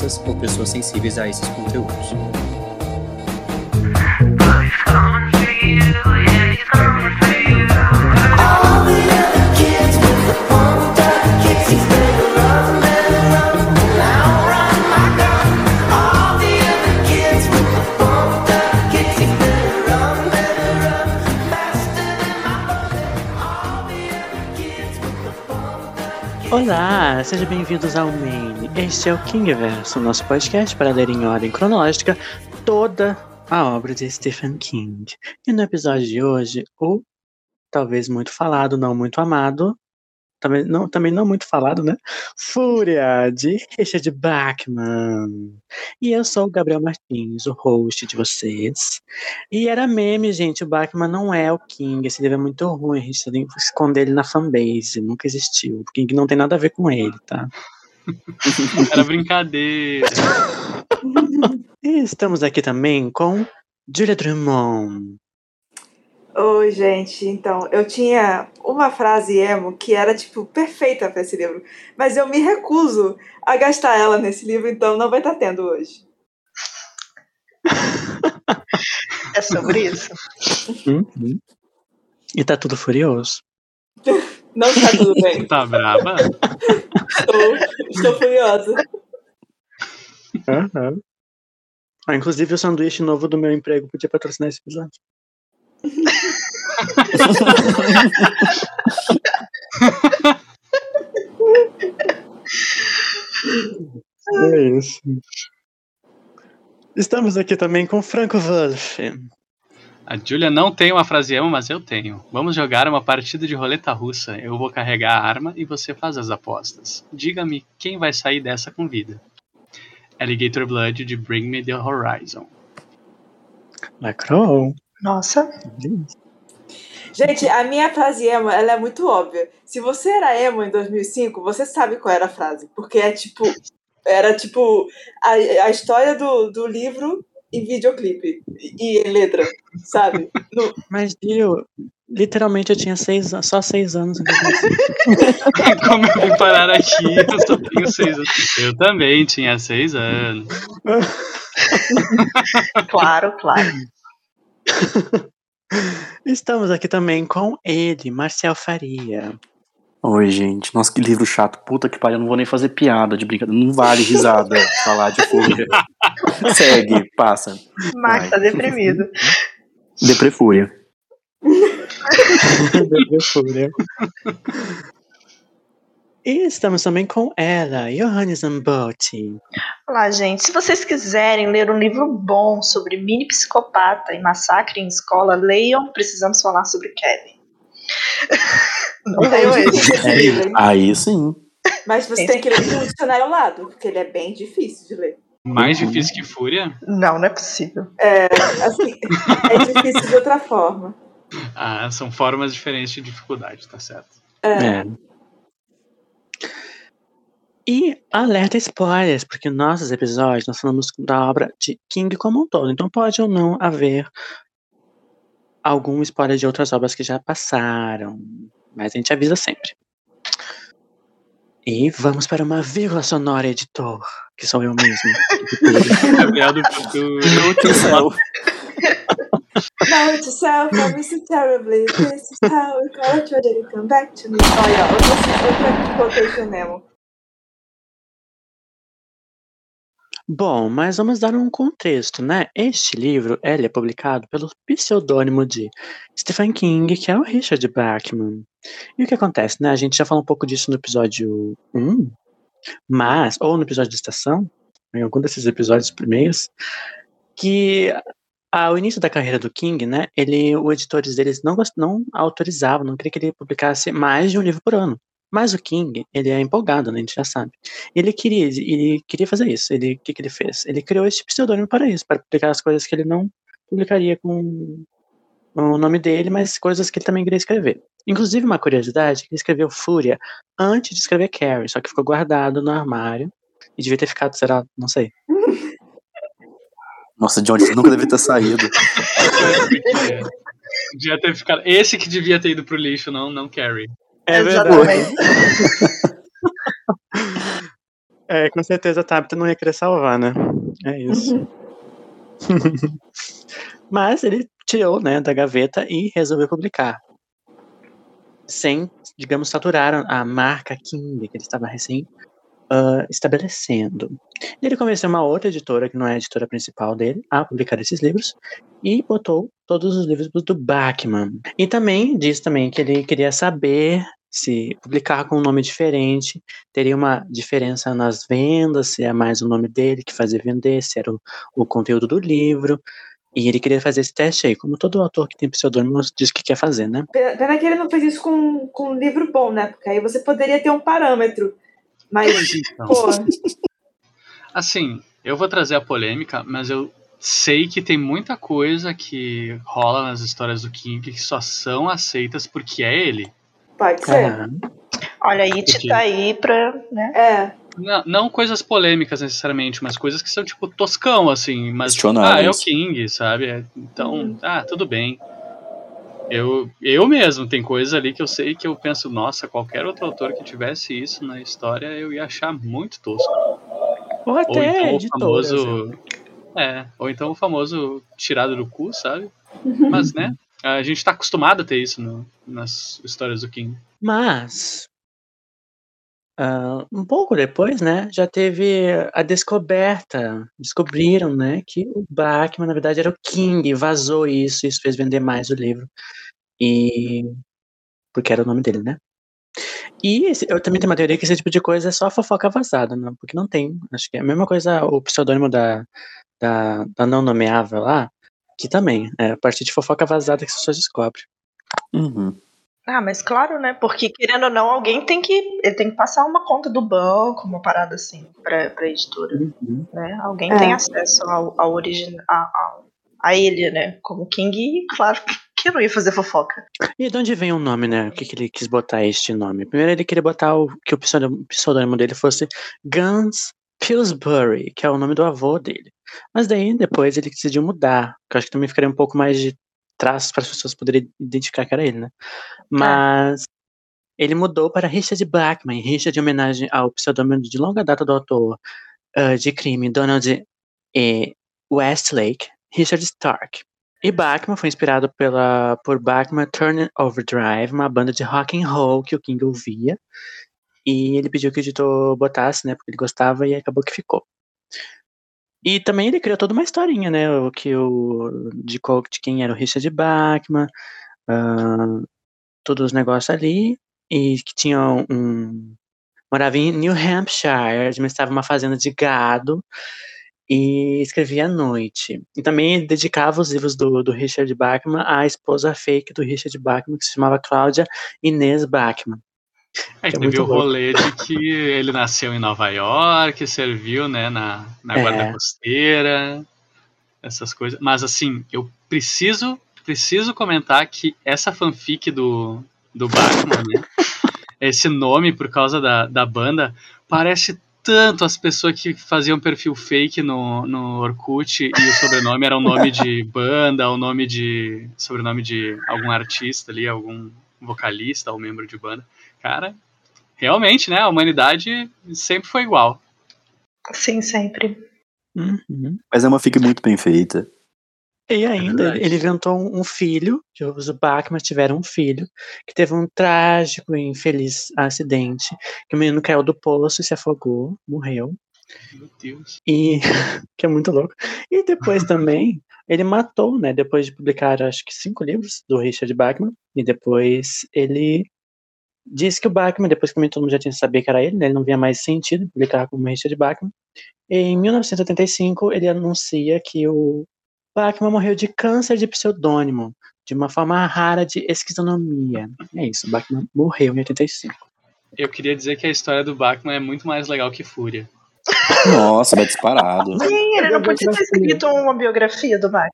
crianças ou pessoas sensíveis a esses conteúdos. Sejam bem-vindos ao Main. Este é o Kingverso, nosso podcast para ler em ordem cronológica toda a obra de Stephen King. E no episódio de hoje, o talvez muito falado, não muito amado, também não, também não muito falado, né? Fúria, de Richard Bachman. E eu sou o Gabriel Martins, o host de vocês. E era meme, gente. O Bachman não é o King. Esse livro é muito ruim. A gente tem que esconder ele na fanbase. Nunca existiu. O King não tem nada a ver com ele, tá? Era brincadeira. e estamos aqui também com Julia Drummond. Oi, gente. Então, eu tinha uma frase emo que era, tipo, perfeita para esse livro. Mas eu me recuso a gastar ela nesse livro, então não vai estar tá tendo hoje. é sobre isso. Uhum. E tá tudo furioso. Não está tudo bem. Tá brava? estou, estou furiosa. Uhum. Ah, inclusive, o sanduíche novo do meu emprego podia patrocinar esse episódio. é isso. Estamos aqui também com Franco Wolf. A Julia não tem uma frase emo, mas eu tenho. Vamos jogar uma partida de roleta russa. Eu vou carregar a arma e você faz as apostas. Diga-me quem vai sair dessa com vida. Alligator Blood de Bring Me the Horizon. Lacrou. Nossa. Gente, a minha frase emo, ela é muito óbvia. Se você era emo em 2005, você sabe qual era a frase. Porque é tipo... Era tipo a, a história do, do livro em videoclipe e em letra, sabe? No... Mas, eu literalmente eu tinha seis, só seis anos. Como eu vim parar aqui, eu só tenho seis anos. Eu também tinha seis anos. claro, claro. Estamos aqui também com ele, Marcel Faria. Oi, gente. Nossa, que livro chato. Puta que pariu, eu não vou nem fazer piada de brincadeira. Não vale risada falar de fúria. Segue, passa. Max tá deprimido. Deprefúria. Deprefúria. E estamos também com ela, Johannes Zambotti. Olá, gente. Se vocês quiserem ler um livro bom sobre mini psicopata e massacre em escola, leiam Precisamos Falar sobre Kevin. Não leiam esse. Aí sim. Mas você tem que ler com o dicionário ao lado, porque ele é bem difícil de ler. Mais difícil que Fúria? Não, não é possível. É, assim, é difícil de outra forma. Ah, são formas diferentes de dificuldade, tá certo. É. é. E alerta spoilers, porque nossos episódios nós falamos da obra de King como um todo. Então pode ou não haver algum spoiler de outras obras que já passaram. Mas a gente avisa sempre. E vamos para uma vírgula sonora, editor, que sou eu mesmo. Gabriel do futuro. Note to self, I miss you terribly. This is how we call it, come back to me. Olha, outra quotation Nemo. Bom, mas vamos dar um contexto, né? Este livro ele é publicado pelo pseudônimo de Stephen King, que é o Richard Bachman. E o que acontece, né? A gente já falou um pouco disso no episódio 1, mas, ou no episódio de estação, em algum desses episódios primeiros, que ao início da carreira do King, né, ele, os editores deles não, não autorizavam, não queria que ele publicasse mais de um livro por ano. Mas o King, ele é empolgado, né? A gente já sabe. Ele queria, ele queria fazer isso. Ele, o que, que ele fez? Ele criou esse pseudônimo para isso, para publicar as coisas que ele não publicaria com o nome dele, mas coisas que ele também queria escrever. Inclusive, uma curiosidade, ele escreveu Fúria antes de escrever Carrie, só que ficou guardado no armário e devia ter ficado, será, não sei. Nossa, John, isso nunca devia ter saído. devia ter ficado. Esse que devia ter ido pro lixo, não, não Carrie. É verdade. Exatamente. É, com certeza a Tabitha não ia querer salvar, né? É isso. Uhum. Mas ele tirou, né, da gaveta e resolveu publicar. Sem, digamos, saturar a marca King que ele estava recém ah, estabelecendo. Ele convenceu uma outra editora, que não é a editora principal dele, a publicar esses livros e botou todos os livros do Bachman. E também diz também que ele queria saber se publicar com um nome diferente teria uma diferença nas vendas, se é mais o nome dele que fazia vender, se era o, o conteúdo do livro. E ele queria fazer esse teste aí, como todo autor que tem pseudônimo diz que quer fazer, né? Pena que ele não fez isso com, com um livro bom, né? Porque aí você poderia ter um parâmetro. Mas, Então, pô, assim, eu vou trazer a polêmica, mas eu sei que tem muita coisa que rola nas histórias do King que só são aceitas porque é ele. pode ser. Aham. Olha, a It tá aí pra. Né? É. Não, não coisas polêmicas necessariamente, mas coisas que são tipo toscão, assim. Mas, ah, é o King, sabe? É, Então, Uhum. ah, tudo bem. Eu, eu mesmo, tem coisas ali que eu sei que eu penso, nossa, qualquer outro autor que tivesse isso na história, eu ia achar muito tosco. Ou Ou até então o famoso. É, ou então o famoso tirado do cu, sabe? Mas, né? A gente tá acostumado a ter isso no- nas histórias do King. Mas, ah, um pouco depois, né, já teve a descoberta, descobriram, né, que o Bachman, na verdade, era o King, vazou isso, isso fez vender mais o livro, e, porque era o nome dele, né. E esse- eu também tenho uma teoria que esse tipo de coisa é só fofoca vazada, né, porque não tem, acho que é a mesma coisa o pseudônimo da, da, da não nomeável lá, que também, é a partir de fofoca vazada que as pessoas descobrem. Uhum. Ah, mas claro, né? Porque querendo ou não, alguém tem que. Ele tem que passar uma conta do banco, uma parada assim, pra, pra editora. Uhum. Né? Alguém É. tem acesso ao, ao original. A, a, a ele, né? Como King, e claro que eu não ia fazer fofoca. E de onde vem o nome, né? O que, que ele quis botar este nome? Primeiro ele queria botar o, que o pseudônimo, pseudônimo dele fosse Guns Pillsbury, que é o nome do avô dele. Mas daí depois ele decidiu mudar, que eu acho que também ficaria um pouco mais de traços para as pessoas poderem identificar que era ele, né? Mas ele mudou para Richard Blackman, Richard em homenagem ao pseudônimo de longa data do autor ah, de crime Donald E. Westlake, Richard Stark. E Bachman foi inspirado pela, por Bachman Turner Overdrive, uma banda de rock and roll que o King ouvia. E ele pediu que o editor botasse, né? Porque ele gostava e acabou que ficou. E também ele criou toda uma historinha, né? O que o de, qual- de quem era o Richard Bachman, ah, todos os negócios ali, e que tinha um. Morava em New Hampshire, administrava uma fazenda de gado e escrevia à noite. E também dedicava os livros do, do Richard Bachman à esposa fake do Richard Bachman, que se chamava Cláudia Inês Bachman. Aí Que é teve o rolê de que ele nasceu em Nova York, serviu, né, na, na É. guarda costeira, essas coisas. Mas assim, eu preciso, preciso comentar que essa fanfic do, do Bachman, né, esse nome por causa da, da banda, parece tanto as pessoas que faziam perfil fake no, no Orkut e o sobrenome era o nome de banda, o nome de. sobrenome de algum artista ali, algum vocalista ou membro de banda. Cara, realmente, né? A humanidade sempre foi igual. Sim, sempre. Uhum. Mas é uma fic muito bem feita. E ainda, verdade. ele, inventou um, filho, que os Bachman tiveram um filho, que teve um trágico e infeliz acidente, que o menino caiu do poço e se afogou, morreu. Meu Deus. E que é muito louco. E depois também ele matou, né? Depois de publicar acho que cinco livros do Richard Bachman. E depois ele disse que o Bachman, depois que também todo mundo já tinha sabido que era ele, né? Ele não via mais sentido publicar como Richard Bachman. E em 1985 ele anuncia que o Bachman morreu de câncer de pseudônimo, de uma forma rara de esquizonomia. É isso, o Bachman morreu em 85. Eu queria dizer que a história do Bachman é muito mais legal que Fúria. Nossa, vai disparado. Sim, ele não podia ter escrito uma biografia do Bach.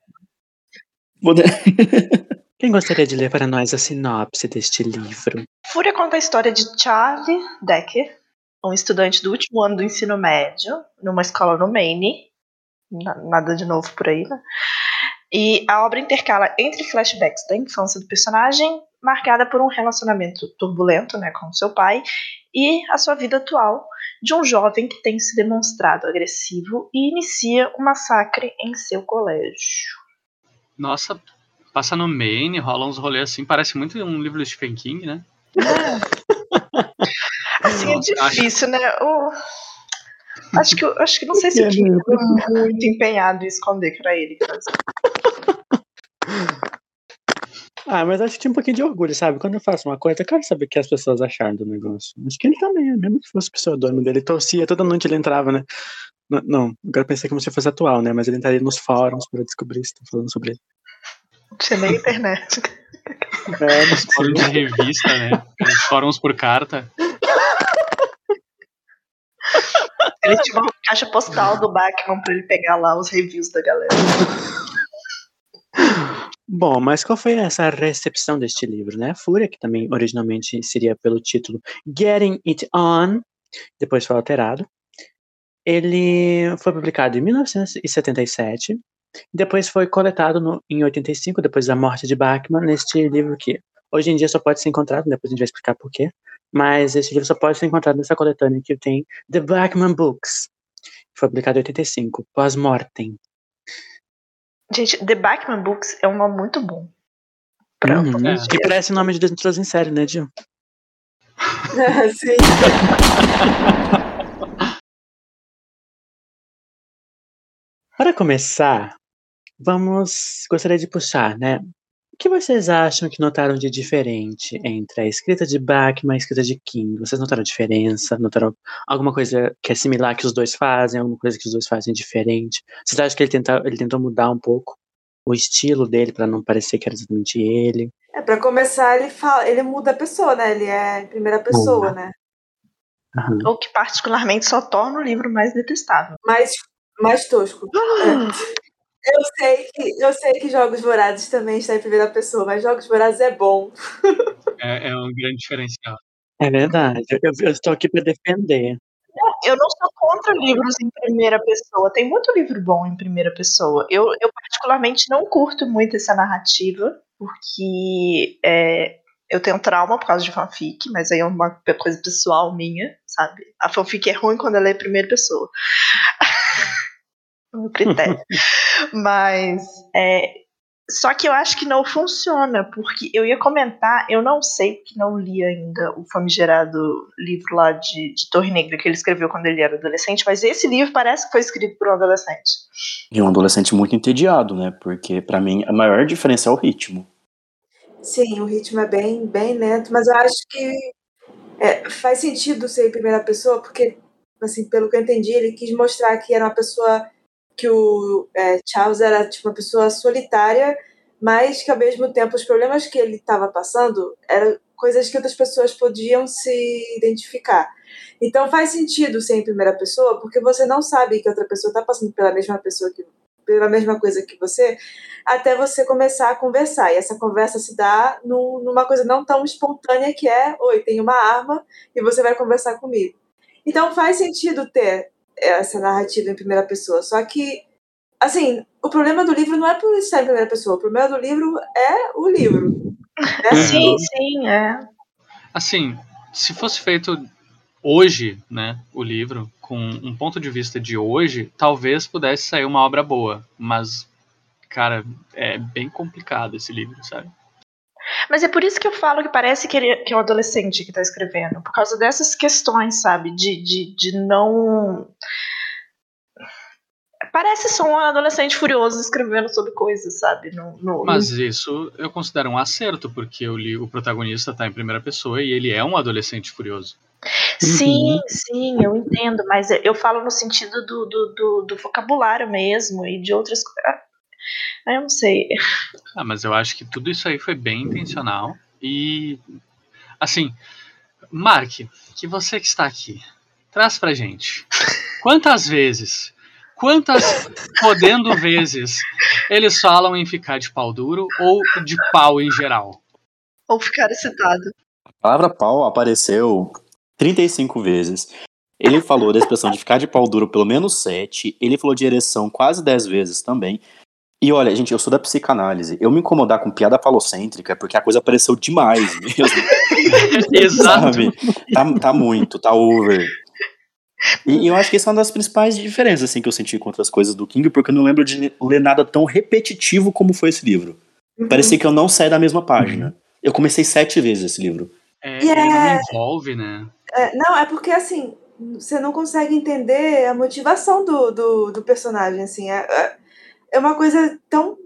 Quem gostaria de ler para nós a sinopse deste livro? Fúria conta a história de Charlie Decker, um estudante do último ano do ensino médio, numa escola no Maine. Na- Nada de novo por aí, né? E a obra intercala entre flashbacks da infância do personagem marcada por um relacionamento turbulento né, com seu pai e a sua vida atual de um jovem que tem se demonstrado agressivo e inicia um massacre em seu colégio. Nossa, passa no Maine, rola uns rolês assim, parece muito um livro do Stephen King, né? Assim Nossa, é difícil, né? O- Acho que, acho que não sei se o King foi muito empenhado em esconder que era ele. Ah, mas acho que tinha um pouquinho de orgulho, sabe? Quando eu faço uma coisa, eu quero saber o que as pessoas acharam do negócio. Acho que ele também, né? mesmo que fosse o pseudônimo dele, ele torcia, toda noite ele entrava, né? Não, não, agora pensei que você fosse atual, né? Mas ele entraria nos fóruns para descobrir se estão falando sobre ele. Não tinha nem internet. É, não Fórum de revista, né? Aqueles Fóruns por carta. Ele tinha uma caixa postal do Bachman pra ele pegar lá os reviews da galera. Bom, mas qual foi essa recepção deste livro, né? A Fúria, que também originalmente seria pelo título Getting It On, depois foi alterado. Ele foi publicado em 1977, depois foi coletado no- em 85, depois da morte de Bachman, neste livro que hoje em dia só pode ser encontrado, depois a gente vai explicar por quê, mas esse livro só pode ser encontrado nessa coletânea que tem The Bachman Books, que foi publicado em 85, pós-mortem. Gente, The Bachman Books é um nome muito bom. Pra Uhum. É. Que parece nome de Desnudos em série, né, Gil? Sim. Para começar, vamos. Gostaria de puxar, né? O que vocês acham que notaram de diferente entre a escrita de Bachman e a escrita de King? Vocês notaram diferença? Notaram alguma coisa que é similar que os dois fazem? Alguma coisa que os dois fazem diferente? Vocês acham que ele, tenta, ele tentou mudar um pouco o estilo dele para não parecer que era exatamente ele? É, pra começar, ele fala, ele muda a pessoa, né? Ele é em primeira pessoa, né? Aham. O que particularmente só torna o livro mais detestável. Mais, mais tosco. É. Eu sei que eu sei que Jogos Vorazes também está em primeira pessoa, mas Jogos Vorazes é bom. É, é um grande diferencial. É verdade. Eu, eu estou aqui para defender. Eu não sou contra livros em primeira pessoa. Tem muito livro bom em primeira pessoa. Eu, eu particularmente não curto muito essa narrativa, porque é, eu tenho trauma por causa de fanfic, mas aí é uma coisa pessoal minha, sabe? A fanfic é ruim quando ela é em primeira pessoa. É o meu critério. mas é, só que eu acho que não funciona, porque eu ia comentar, eu não sei, porque não li ainda o famigerado livro lá de, de Torre Negra que ele escreveu quando ele era adolescente, mas esse livro parece que foi escrito por um adolescente. E um adolescente muito entediado, né? Porque pra mim a maior diferença é o ritmo. Sim, o ritmo é bem, bem lento, mas eu acho que é, faz sentido ser em primeira pessoa, porque, assim, pelo que eu entendi, ele quis mostrar que era uma pessoa que o é, Charles era tipo uma pessoa solitária, mas que ao mesmo tempo os problemas que ele estava passando eram coisas que outras pessoas podiam se identificar. Então faz sentido ser em primeira pessoa, porque você não sabe que outra pessoa está passando pela mesma pessoa que pela mesma coisa que você, até você começar a conversar. E essa conversa se dá num, numa coisa não tão espontânea que é, oi, tem uma arma e você vai conversar comigo. Então faz sentido ter essa narrativa em primeira pessoa. Só que, assim, o problema do livro não é por estar em primeira pessoa. O problema do livro é o livro. Né? Sim, sim, é. Assim, se fosse feito hoje, né, o livro, com um ponto de vista de hoje, talvez pudesse sair uma obra boa. Mas, cara, é bem complicado esse livro, sabe? Mas é por isso que eu falo que parece que, ele, que é um adolescente que tá escrevendo. Por causa dessas questões, sabe? De, de, de não. Parece só um adolescente furioso escrevendo sobre coisas, sabe? No, no, Mas isso eu considero um acerto, porque o, li- o protagonista tá em primeira pessoa e ele é um adolescente furioso. Sim, sim, eu entendo, mas eu falo no sentido do, do, do, do vocabulário mesmo e de outras coisas. Eu não sei. Ah, mas eu acho que tudo isso aí foi bem intencional. E, assim, Mark, que você que está aqui, traz pra gente. Quantas vezes, quantas podendo vezes, eles falam em ficar de pau duro ou de pau em geral? Ou ficar excitado. A palavra pau apareceu 35 vezes. Ele falou da expressão de ficar de pau duro pelo menos 7. Ele falou de ereção quase 10 vezes também. E olha, gente, eu sou da psicanálise. Eu me incomodar com piada falocêntrica é porque a coisa apareceu demais mesmo. Exato. sabe? Tá, tá muito, tá over. E, e eu acho que essa é uma das principais diferenças assim, que eu senti com outras coisas do King, porque eu não lembro de ler nada tão repetitivo como foi esse livro. Uhum. Parecia que eu não saí da mesma página. Eu comecei sete vezes esse livro. É, E é- envolve, né? É, não, é porque assim, você não consegue entender a motivação do, do, do personagem, assim. É, é- é uma coisa tão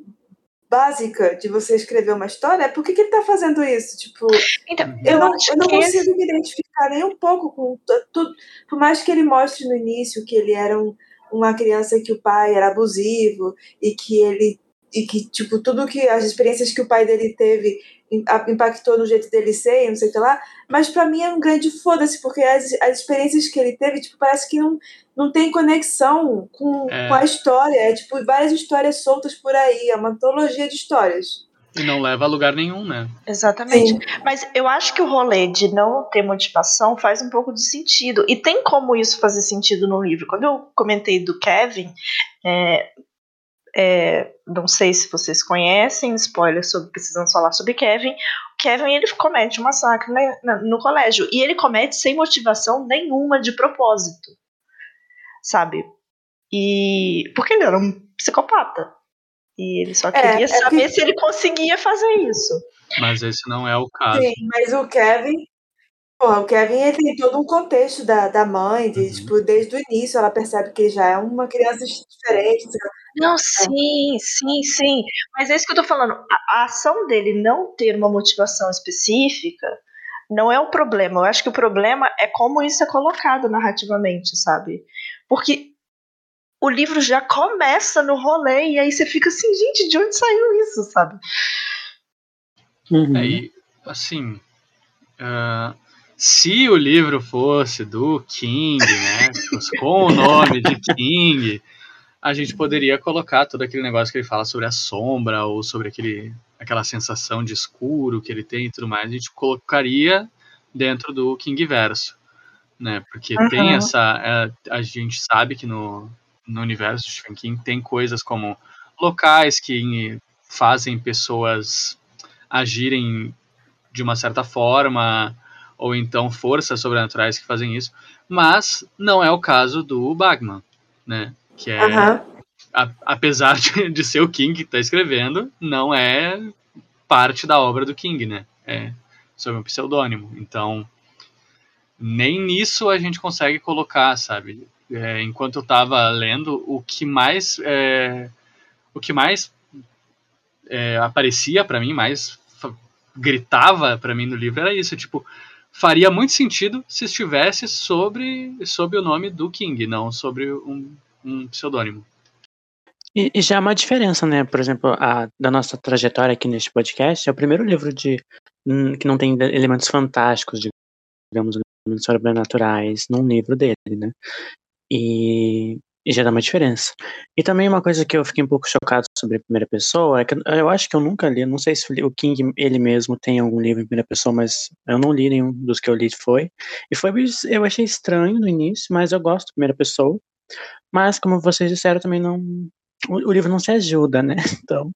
básica de você escrever uma história. Por que, que ele tá fazendo isso? Tipo, Então, eu, eu não, eu não que esse- consigo me identificar nem um pouco com tu- tudo. Por mais que ele mostre no início que ele era um- uma criança que o pai era abusivo e que ele. E que, tipo, tudo que. as experiências que o pai dele teve impactou no jeito dele ser, e não sei o que lá. Mas pra mim é um grande foda-se, porque as, as experiências que ele teve, tipo, parece que não, não tem conexão com, É. com a história. É tipo várias histórias soltas por aí. É uma antologia de histórias. E não leva a lugar nenhum, né? Exatamente. Sim. Mas eu acho que o rolê de não ter motivação faz um pouco de sentido. E tem como isso fazer sentido no livro. Quando eu comentei do Kevin, é, é, não sei se vocês conhecem, spoiler sobre precisamos falar sobre Kevin. O Kevin ele comete um massacre na- no colégio. E ele comete sem motivação nenhuma de propósito. Sabe? E. Porque ele era um psicopata. E ele só É, queria é saber que- se ele conseguia fazer isso. Mas esse não é o caso. Sim, mas o Kevin. Porra, o Kevin ele tem todo um contexto da, da mãe, de, Uhum. tipo, desde o início ela percebe que ele já é uma criança diferente. Não, sim, sim, sim. Mas é isso que eu tô falando. A, a ação dele não ter uma motivação específica não é o problema. Eu acho que o problema é como isso é colocado narrativamente, sabe? Porque o livro já começa no rolê e aí você fica assim, gente, de onde saiu isso, sabe? Uhum. É, e, assim, ah, se o livro fosse do King, né, com o nome de King, a gente poderia colocar todo aquele negócio que ele fala sobre a sombra ou sobre aquele, aquela sensação de escuro que ele tem e tudo mais, a gente colocaria dentro do King verso, né? Porque tem Uhum. essa, é, a gente sabe que no, no universo de Stephen King tem coisas como locais que fazem pessoas agirem de uma certa forma, ou então forças sobrenaturais que fazem isso, mas não é o caso do Bagman, né? Que é, Aham. a- apesar de, de ser o King que está escrevendo, não é parte da obra do King, né? É sob um pseudônimo. Então, nem nisso a gente consegue colocar, sabe? É, enquanto eu estava lendo, o que mais é, o que mais é, aparecia para mim, mais gritava para mim no livro era isso, tipo, faria muito sentido se estivesse sobre sob o nome do King, não sobre um, um pseudônimo. E, e já é uma diferença, né? Por exemplo, a, da nossa trajetória aqui neste podcast, é o primeiro livro de hum, que não tem elementos fantásticos, digamos, elementos sobrenaturais, num livro dele, né? E, e já dá uma diferença. E também uma coisa que eu fiquei um pouco chocado sobre a primeira pessoa é que eu acho que eu nunca li, não sei se o King ele mesmo tem algum livro em primeira pessoa, mas eu não li nenhum dos que eu li foi. E foi eu achei estranho no início, mas eu gosto de primeira pessoa. Mas como vocês disseram, também não o, o livro não se ajuda, né? Então,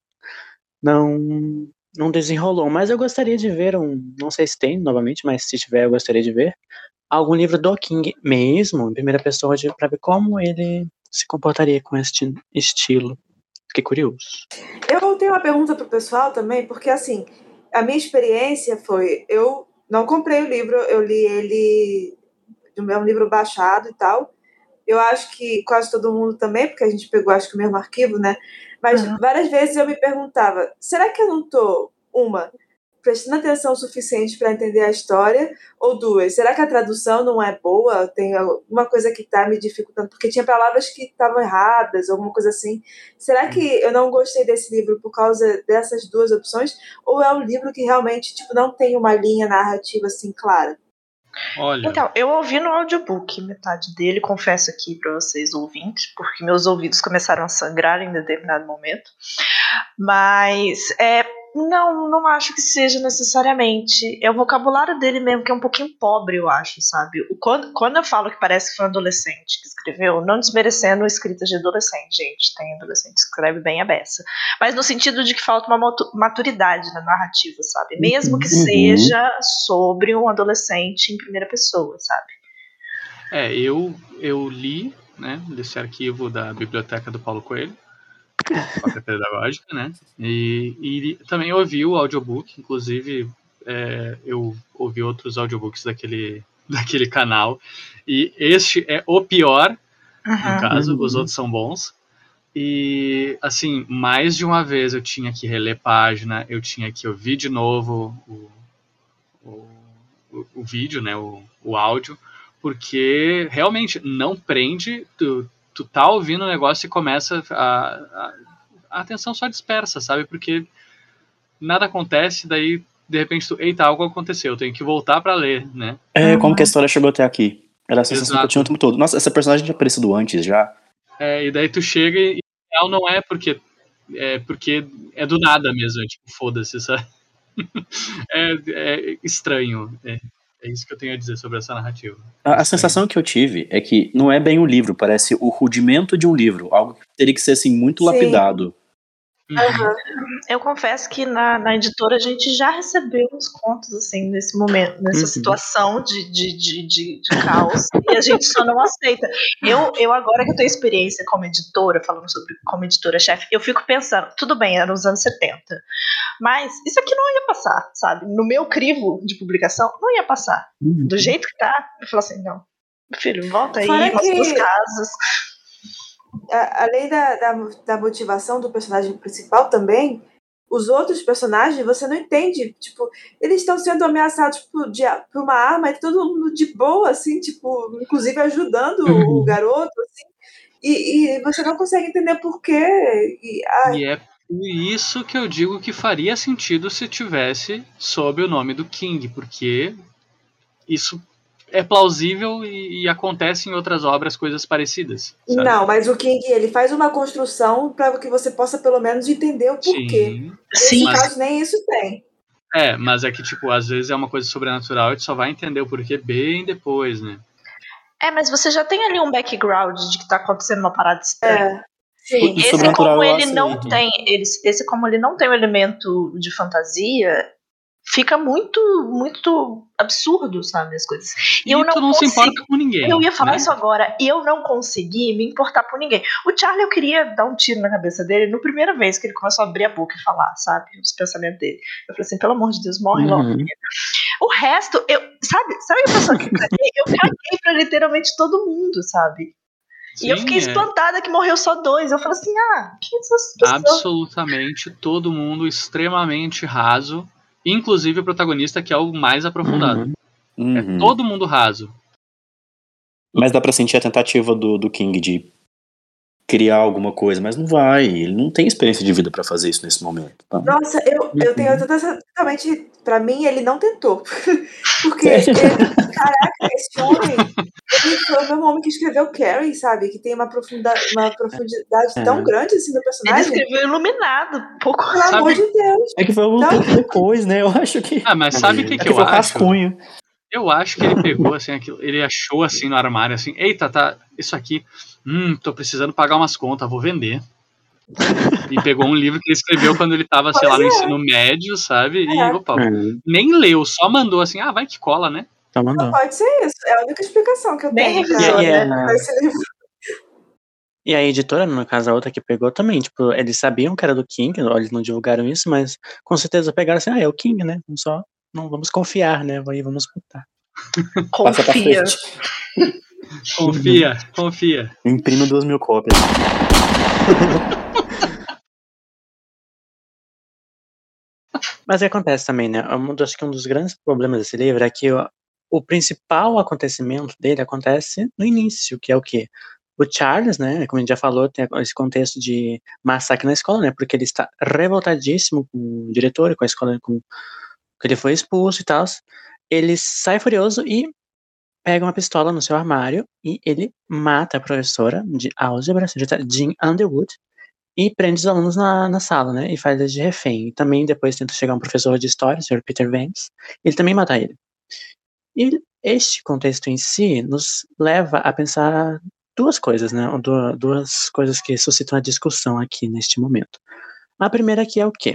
não não desenrolou. Mas eu gostaria de ver um, não sei se tem novamente, mas se tiver, eu gostaria de ver algum livro do King mesmo, em primeira pessoa, para ver como ele se comportaria com este estilo. Fiquei curioso. Eu tenho uma pergunta pro pessoal também, porque assim, a minha experiência foi, eu não comprei o livro, eu li ele, é um livro baixado e tal. Eu acho que quase todo mundo também, porque a gente pegou, acho que o mesmo arquivo, né? Mas Uhum. várias vezes eu me perguntava, será que eu não tô, uma, prestando atenção o suficiente para entender a história? Ou duas, será que a tradução não é boa? Tem alguma coisa que tá me dificultando? Porque tinha palavras que estavam erradas, alguma coisa assim. Será que eu não gostei desse livro por causa dessas duas opções? Ou é um livro que realmente tipo, não tem uma linha narrativa assim clara? Olha, Então, eu ouvi no audiobook metade dele, confesso aqui para vocês ouvintes, porque meus ouvidos começaram a sangrar em determinado momento. Mas é, Não, não acho que seja necessariamente. É o vocabulário dele mesmo, que é um pouquinho pobre, eu acho, sabe? Quando, quando eu falo que parece que foi um adolescente que escreveu, não desmerecendo escrita de adolescente, gente. Tem adolescente que escreve bem a beça. Mas no sentido de que falta uma matu- maturidade na narrativa, sabe? Mesmo que Uhum. seja sobre um adolescente em primeira pessoa, sabe? É, eu, eu li, né, desse arquivo da biblioteca do Paulo Coelho, cópia pedagógica, né, e, e também ouvi o audiobook, inclusive é, eu ouvi outros audiobooks daquele, daquele canal, e este é o pior, no caso, Uhum. os outros são bons, e, assim, mais de uma vez eu tinha que reler página, eu tinha que ouvir de novo o, o, o, o vídeo, né, o, o áudio, porque realmente não prende, tu, tu tá ouvindo o negócio e começa a, a, a atenção só dispersa, sabe? Porque nada acontece, daí de repente tu, eita, algo aconteceu, eu tenho que voltar pra ler, né? É, como que a história chegou até aqui? Era a sensação que eu Exato. tinha o tempo todo. Nossa, essa personagem tinha aparecido antes já. É, e daí tu chega e real não é porque é porque é do nada mesmo, é tipo, foda-se, sabe? é, é estranho. É, é isso que eu tenho a dizer sobre essa narrativa. A, a sensação que eu tive é que não é bem um livro, parece o rudimento de um livro. Algo que teria que ser assim, muito Sim. lapidado. Uhum. Eu confesso que na, na editora a gente já recebeu uns contos assim nesse momento, nessa Uhum. situação de, de, de, de, de caos e a gente só não aceita. Eu, eu agora que eu tenho experiência como editora, falando sobre como editora-chefe, eu fico pensando, tudo bem, era nos anos 70, mas isso aqui não ia passar, sabe? No meu crivo de publicação, não ia passar. Do jeito que tá, eu falo assim, não, filho, volta aí, Fora umas que- duas casas. A- além da, da, da motivação do personagem principal também, os outros personagens você não entende. Tipo, eles estão sendo ameaçados por, de, por uma arma e todo mundo de boa, assim, tipo, inclusive ajudando o Uhum. garoto, assim. E, e você não consegue entender por quê. E, ai, E é por isso que eu digo que faria sentido se tivesse sob o nome do King, porque isso é plausível e, e acontece em outras obras coisas parecidas. Sabe? não, mas o King, ele faz uma construção para que você possa pelo menos entender o porquê. Sim. Nesse Sim, mas- caso, nem isso tem. É, mas é que, tipo, às vezes é uma coisa sobrenatural e tu só vai entender o porquê bem depois, né? É, mas você já tem ali um background de que tá acontecendo uma parada estranha. É. Sim. O Esse como ele não tem, eles, esse como ele não tem o elemento de fantasia, fica muito, muito absurdo, sabe, as coisas. E, E, eu não tu não se consigo- importa com ninguém. Eu ia falar né? isso agora, e eu não consegui me importar por ninguém. O Charlie, eu queria dar um tiro na cabeça dele no primeira vez que ele começou a abrir a boca e falar, sabe, os pensamentos dele. Eu falei assim, pelo amor de Deus, morre logo. Uhum. O resto, eu, sabe, sabe a pessoa que eu caguei? Eu caguei pra literalmente todo mundo, sabe? e eu Sim, fiquei é. espantada que morreu só dois. Eu falei assim, ah, que essas pessoas. absolutamente todo mundo extremamente raso, inclusive o protagonista que é o mais aprofundado. Uhum. É Uhum. todo mundo raso. Mas dá pra sentir a tentativa do, do King de criar alguma coisa, mas não vai. Ele não tem experiência de vida pra fazer isso nesse momento. tá? Nossa, eu, eu Uhum. tenho totalmente. Pra mim, ele não tentou. Porque, ele, caraca, esse homem. Ele foi o mesmo homem que escreveu Carrie, sabe? Que tem uma, profunda, uma profundidade É. tão grande assim no Ele personagem. escreveu iluminado, um pouco. Pelo amor Sabe- de Deus. É que foi algum Não. tempo depois, né? Eu acho que. Ah, mas sabe o que, é que que eu foi o acho? rascunho. Eu acho que ele pegou assim, aquilo, ele achou assim no armário assim, eita, tá, isso aqui, hum, tô precisando pagar umas contas, vou vender. E pegou um livro que ele escreveu quando ele tava, sei lá, no é. ensino médio, sabe? E, É. opa, Uhum. nem leu, só mandou assim, ah, vai que cola, né? Então mandou. Pode ser isso. É a única explicação que eu Bem tenho pra, revisor, E- e é- esse livro. E a editora, no caso a outra que pegou também, tipo, eles sabiam que era do King, eles não divulgaram isso, mas com certeza pegaram assim, ah, é o King, né? Só, não vamos confiar, né? Aí vamos botar. Confia. Confia, confia. Imprima duas mil cópias. Mas acontece também, né? Um dos, acho que um dos grandes problemas desse livro é que o, o principal acontecimento dele acontece no início, que é o quê? O Charles, né, como a gente já falou, tem esse contexto de massacre na escola, né, porque ele está revoltadíssimo com o diretor e com a escola, com que ele foi expulso e tal. Ele sai furioso e pega uma pistola no seu armário e ele mata a professora de álgebra, senhorita Jean Underwood, e prende os alunos na, na sala, né? E faz eles de refém. E também depois tenta chegar um professor de história, o Sr. Peter Vance, ele também mata ele. E este contexto em si nos leva a pensar duas coisas, né? Duas coisas que suscitam a discussão aqui neste momento. A primeira aqui é o quê?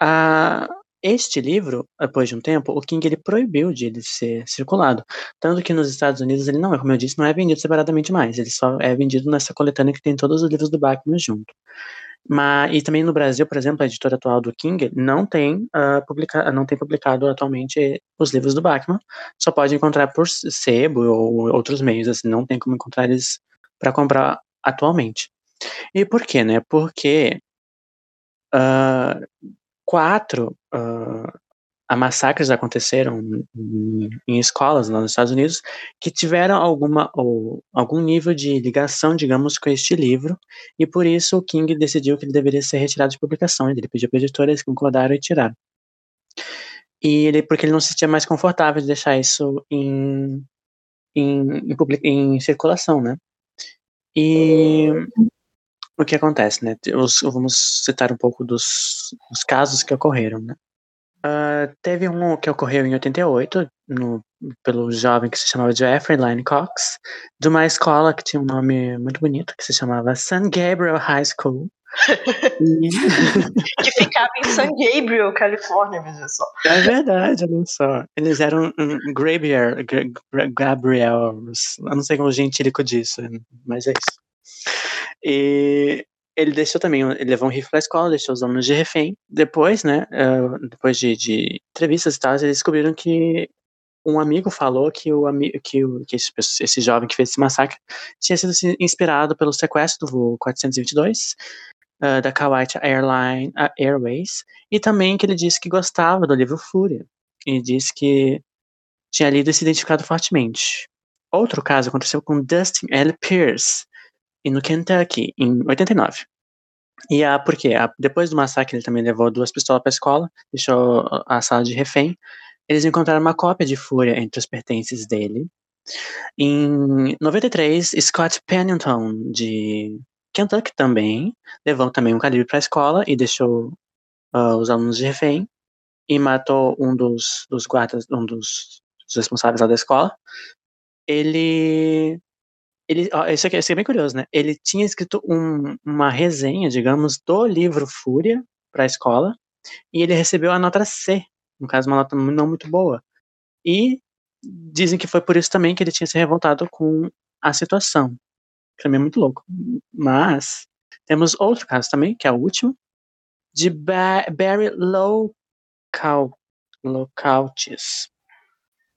A, este livro, depois de um tempo, o King ele proibiu de ele ser circulado. Tanto que nos Estados Unidos ele não é, como eu disse, não é vendido separadamente mais. Ele só é vendido nessa coletânea que tem todos os livros do Bachman junto. Mas, e também no Brasil, por exemplo, a editora atual do King não tem, uh, publica, não tem publicado atualmente os livros do Bachman. Só pode encontrar por sebo ou outros meios, assim, não tem como encontrar eles para comprar atualmente. E por quê, né? Porque uh, quatro uh, massacres aconteceram em, em, escolas lá nos Estados Unidos que tiveram alguma ou algum nível de ligação, digamos, com este livro, e por isso o King decidiu que ele deveria ser retirado de publicação. Ele pediu para a editora, eles concordaram e tiraram. E ele, porque ele não se sentia mais confortável de deixar isso em, em, em, em circulação, né? E o que acontece, né? Os, vamos citar um pouco dos, casos que ocorreram, né? Uh, teve um que ocorreu em 88, no, pelo jovem que se chamava Jeffrey Line Cox, de uma escola que tinha um nome muito bonito, que se chamava San Gabriel High School. que ficava em San Gabriel, Califórnia, veja só. É verdade, olha só. Eles eram um, Gabriel, Gabriel, eu não sei como gentílico disso, mas é isso. E ele deixou também, ele levou um rifle a escola, deixou os alunos de refém. Depois, né, uh, depois de, de, entrevistas e tal, eles descobriram que um amigo falou que o que, o, que esse, esse, jovem que fez esse massacre tinha sido inspirado pelo sequestro do voo 422 uh, da Kuwait Airline uh, Airways e também que ele disse que gostava do livro Fúria e disse que tinha lido e se identificado fortemente. Outro caso aconteceu com Dustin L. Pierce, e no Kentucky, em 89. E a, por quê? A, depois do massacre, ele também levou duas pistolas para a escola, deixou a sala de refém. Eles encontraram uma cópia de Fúria entre os pertences dele. Em 93, Scott Pennington, de Kentucky também, levou também um calibre para a escola e deixou uh, os alunos de refém. E matou um dos, dos guardas, um dos, dos responsáveis lá da escola. Ele ele, isso, aqui, isso aqui é bem curioso, né? Ele tinha escrito um, uma resenha, digamos, do livro Fúria para a escola, e ele recebeu a nota C, no caso, uma nota não muito boa. E dizem que foi por isso também que ele tinha se revoltado com a situação. Também é muito louco. Mas temos outro caso também, que é o último, de ba Barry Local, Localtis,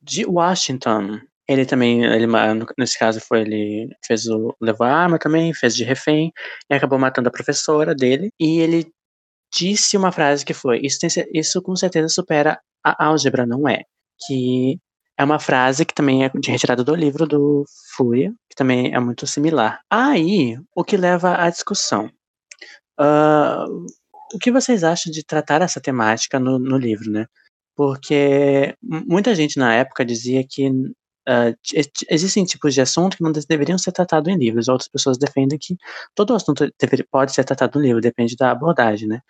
de Washington. Ele também, ele, nesse caso, foi ele fez o levou a arma também, fez de refém e acabou matando a professora dele. E ele disse uma frase que foi: Isso, tem, isso com certeza supera a álgebra, não é? Que é uma frase que também é de retirada do livro do Fúria, que também é muito similar. Aí, o que leva à discussão. Uh, o que vocês acham de tratar essa temática no, no livro, né? Porque muita gente na época dizia que Uh, existem tipos de assunto que não deveriam ser tratados em livros. Outras pessoas defendem que todo assunto pode ser tratado no livro, depende da abordagem, né?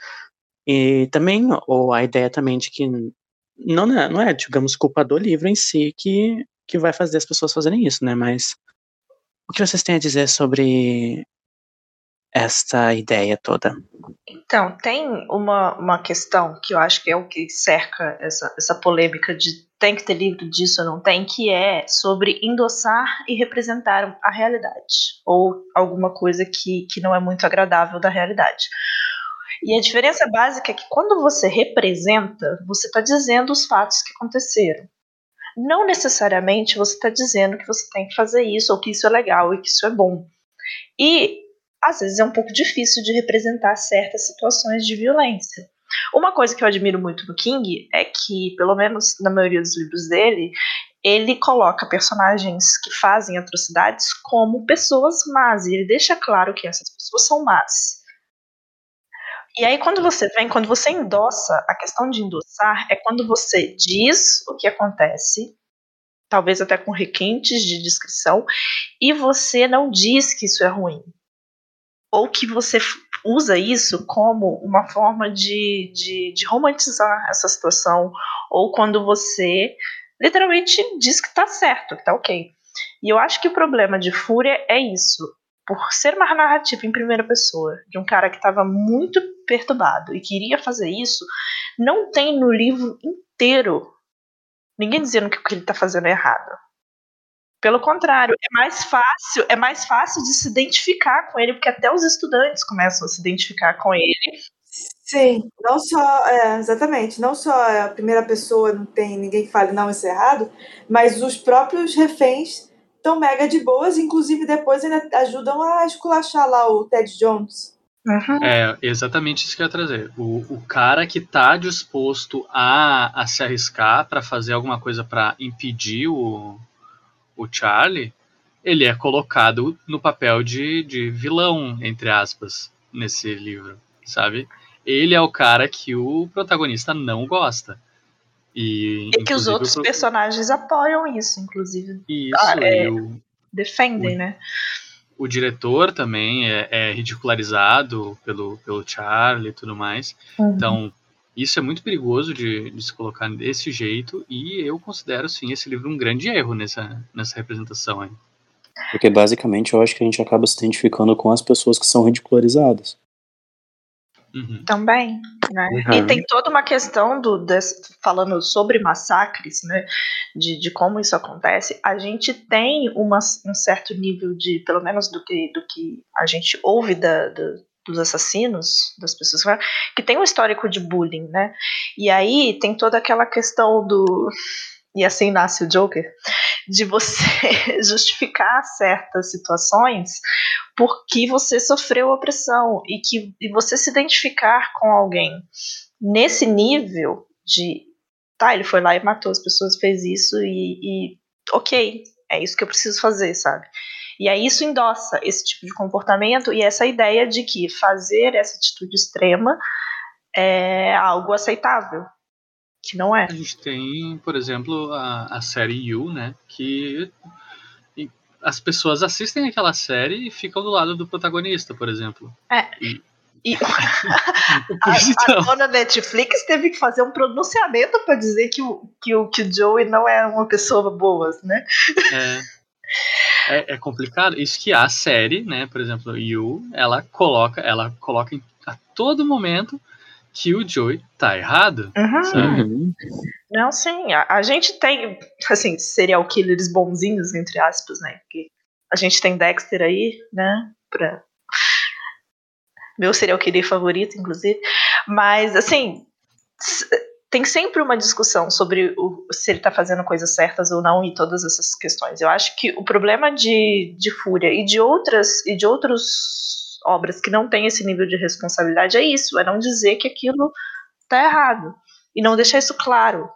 E também, ou a ideia também de que não é, não é, digamos, culpa do livro em si que, que vai fazer as pessoas fazerem isso, né? Mas o que vocês têm a dizer sobre esta ideia toda? Então, tem uma, uma questão que eu acho que é o que cerca essa, essa polêmica de tem que ter livro disso ou não tem, que é sobre endossar e representar a realidade, ou alguma coisa que, que não é muito agradável da realidade. E a diferença básica é que quando você representa, você está dizendo os fatos que aconteceram. Não necessariamente você está dizendo que você tem que fazer isso, ou que isso é legal e que isso é bom. E às vezes é um pouco difícil de representar certas situações de violência. Uma coisa que eu admiro muito no King é que, pelo menos na maioria dos livros dele, ele coloca personagens que fazem atrocidades como pessoas más, e ele deixa claro que essas pessoas são más. E aí, quando você vem, quando você endossa, a questão de endossar é quando você diz o que acontece, talvez até com requintes de descrição, e você não diz que isso é ruim. Ou que você usa isso como uma forma de, de, de romantizar essa situação, ou quando você literalmente diz que tá certo, que tá ok. E eu acho que o problema de Fúria é isso. Por ser uma narrativa em primeira pessoa, de um cara que estava muito perturbado e queria fazer isso, não tem no livro inteiro ninguém dizendo que o que ele está fazendo é errado. Pelo contrário, é mais fácil, é mais fácil de se identificar com ele, porque até os estudantes começam a se identificar com ele. Sim, não só, é, exatamente, não só a primeira pessoa não tem ninguém que fale não, isso é errado, mas os próprios reféns estão mega de boas, inclusive depois ainda ajudam a esculachar lá o Ted Jones. Uhum. É exatamente isso que eu ia trazer. O, o cara que tá disposto a, a se arriscar para fazer alguma coisa para impedir o, o Charlie, ele é colocado no papel de, de vilão, entre aspas, nesse livro, sabe? Ele é o cara que o protagonista não gosta. E, E que os outros o pro- personagens apoiam isso, inclusive. Isso, Ah, é. o, Defendem, né? o diretor também é, é ridicularizado pelo, pelo Charlie e tudo mais. Uhum. Então, isso é muito perigoso de, de se colocar desse jeito, e eu considero, sim, esse livro um grande erro nessa, nessa representação aí. Porque basicamente eu acho que a gente acaba se identificando com as pessoas que são ridicularizadas. Uhum. Também, né? Uhum. E tem toda uma questão do desse- falando sobre massacres, né? De, de como isso acontece. A gente tem uma, um certo nível de, pelo menos do que, do que a gente ouve da, da- dos assassinos, das pessoas que, tem um histórico de bullying, né? E aí tem toda aquela questão do e assim nasce o Joker, de você justificar certas situações porque você sofreu opressão e que e você se identificar com alguém nesse nível de tá, ele foi lá e matou as pessoas, fez isso e, e ok, é isso que eu preciso fazer, sabe? E aí isso endossa esse tipo de comportamento e essa ideia de que fazer essa atitude extrema é algo aceitável, que não é. A gente tem, por exemplo, a, a série You, né? Que e as pessoas assistem aquela série e ficam do lado do protagonista, por exemplo. E Então, a dona Netflix teve que fazer um pronunciamento para dizer que o, que, o, que o Joey não é uma pessoa boa, né? é, é, é complicado. Isso que a série, né? Por exemplo, You, ela coloca, ela coloca a todo momento que o Joey tá errado. Uhum. Não, sim. A, a gente tem, assim, serial killers bonzinhos, entre aspas, né? Porque a gente tem Dexter aí, né? Pra... Meu serial killer favorito, inclusive. Mas, assim, tem sempre uma discussão sobre o, se ele tá fazendo coisas certas ou não e todas essas questões. Eu acho que o problema de, de Fúria e de outras e de outras obras que não têm esse nível de responsabilidade é isso, é não dizer que aquilo tá errado e não deixar isso claro,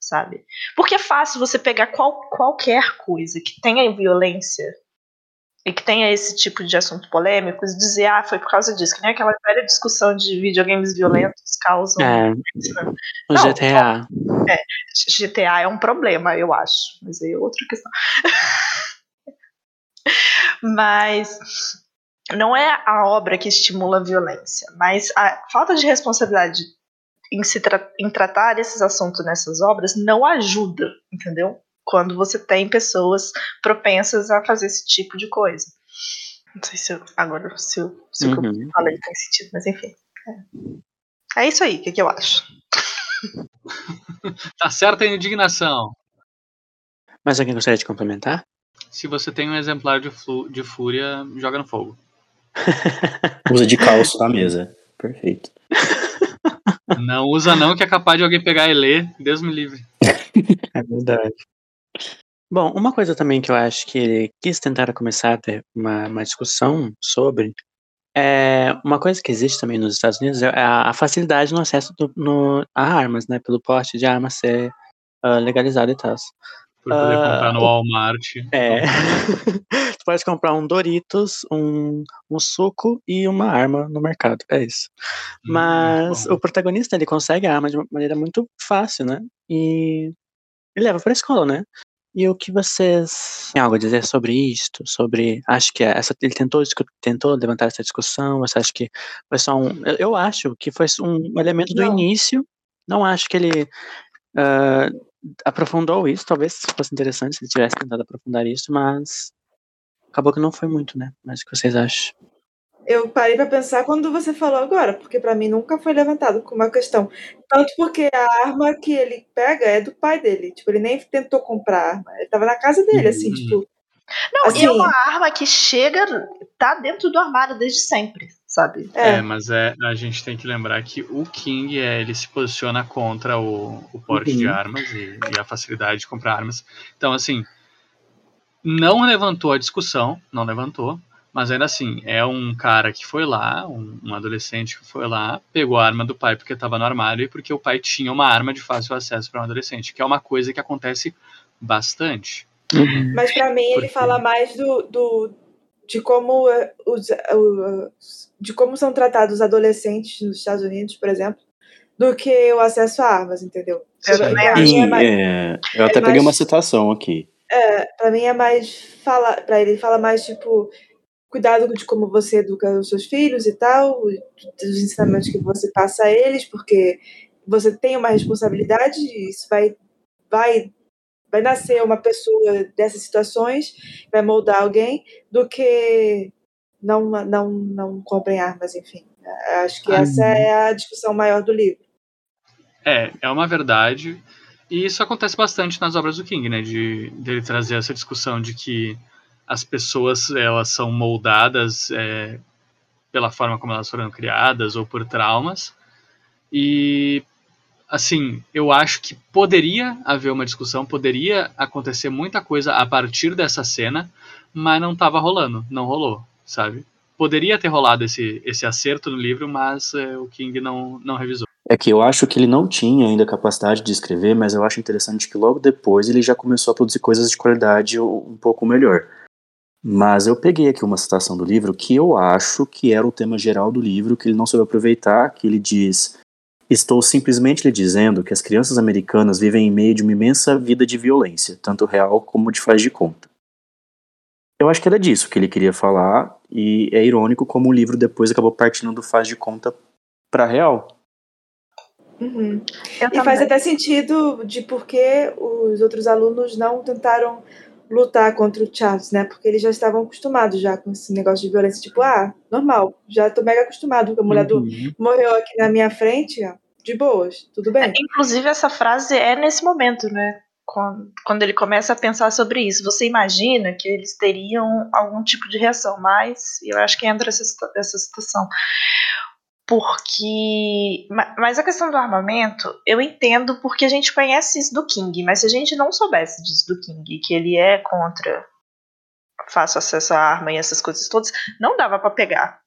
sabe? Porque é fácil você pegar qual, qualquer coisa que tenha violência e que tenha esse tipo de assunto polêmico dizer, ah, foi por causa disso, que nem aquela velha discussão de videogames violentos causam. É, o Não, GTA. GTA é um problema, eu acho, mas aí é outra questão. mas não é a obra que estimula a violência, mas a falta de responsabilidade em, se tra em tratar esses assuntos nessas obras não ajuda, entendeu? Quando você tem pessoas propensas a fazer esse tipo de coisa. Não sei se eu, agora se, eu, se o que eu Uhum. falei tem sentido, mas enfim. É, é isso aí, o que, que eu acho. Tá certa a indignação. Mas alguém gostaria de complementar? Se você tem um exemplar de, flu- de Fúria, joga no fogo. Usa de calço na mesa. Perfeito. Não usa não, que é capaz de alguém pegar e ler. Deus me livre. É verdade. Bom, uma coisa também que eu acho que ele quis tentar começar a ter uma, uma discussão sobre é uma coisa que existe também nos Estados Unidos é a, a facilidade no acesso do- no, a armas, né? Pelo porte de armas ser ah, legalizado e tal. Por poder Ah, comprar no Walmart. É. tu pode comprar um Doritos, um, um suco e uma arma no mercado. É isso. Hum, Mas bom. o protagonista ele consegue a arma de uma maneira muito fácil, né? E, e leva pra escola, né? E o que vocês têm algo a dizer sobre isto? Sobre. Acho que essa, ele tentou, tentou levantar essa discussão. Você acha que foi só um. eu- Eu acho que foi um elemento do Não. início. Não acho que ele ah, aprofundou isso. Talvez fosse interessante se ele tivesse tentado aprofundar isso, mas acabou que não foi muito, né? Mas o que vocês acham? Eu parei pra pensar quando você falou agora, porque pra mim nunca foi levantado como uma questão. Tanto porque a arma que ele pega é do pai dele. Tipo, ele nem tentou comprar a arma. Ele tava na casa dele, assim, Uhum. tipo. Não, e Assim- é uma arma que chega, tá dentro do armário desde sempre, sabe? É, É, mas é, a gente tem que lembrar que o King é, ele se posiciona contra o, o porte Uhum. de armas e, e a facilidade de comprar armas. Então, assim, não levantou a discussão, não levantou, mas ainda assim, é um cara que foi lá, um, um adolescente que foi lá, pegou a arma do pai porque estava no armário e porque o pai tinha uma arma de fácil acesso para um adolescente, que é uma coisa que acontece bastante. Uhum. mas pra mim ele Porque- fala mais do, do de como eh, os, eh, os- de como são tratados os adolescentes nos Estados Unidos, por exemplo, do que o acesso a armas, entendeu? Pra mim é mais, é, eu até é peguei mais- uma citação aqui. pra mim é mais fala para ele fala mais tipo cuidado de como você educa os seus filhos e tal, dos ensinamentos que você passa a eles, porque você tem uma responsabilidade isso vai vai vai nascer uma pessoa dessas situações, vai moldar alguém, do que não não não comprem armas, enfim. Acho que essa é a discussão maior do livro. É, é uma verdade. E isso acontece bastante nas obras do King, né? De dele trazer essa discussão de que as pessoas elas são moldadas é, pela forma como elas foram criadas ou por traumas. E assim, eu acho que poderia haver uma discussão, poderia acontecer muita coisa a partir dessa cena, mas não estava rolando, não rolou, sabe? Poderia ter rolado esse, esse acerto no livro, mas é, o King não, não revisou. É que eu acho que ele não tinha ainda capacidade de escrever, mas eu acho interessante que logo depois ele já começou a produzir coisas de qualidade um pouco melhor. Mas eu peguei aqui uma citação do livro que eu acho que era o tema geral do livro, que ele não soube aproveitar, que ele diz: Estou simplesmente lhe dizendo que as crianças americanas vivem em meio de uma imensa vida de violência, tanto real como de faz de conta. Eu acho que era disso que ele queria falar, e é irônico como o livro depois acabou partindo do faz de conta para real. Uhum. E faz até sentido de por que os outros alunos não tentaram lutar contra o Charles, né? Porque eles já estavam acostumados já com esse negócio de violência. Tipo, ah, normal, já tô mega acostumado com a mulher do Uhum. morreu aqui na minha frente, ó, de boas, tudo bem. Inclusive, essa frase é nesse momento, né? Quando, quando ele começa a pensar sobre isso. Você imagina que eles teriam algum tipo de reação, mas eu acho que entra essa, essa situação. Porque. ma- Mas a questão do armamento, eu entendo porque a gente conhece isso do King, mas se a gente não soubesse disso do King, que ele é contra fácil acesso à arma e essas coisas todas, não dava pra pegar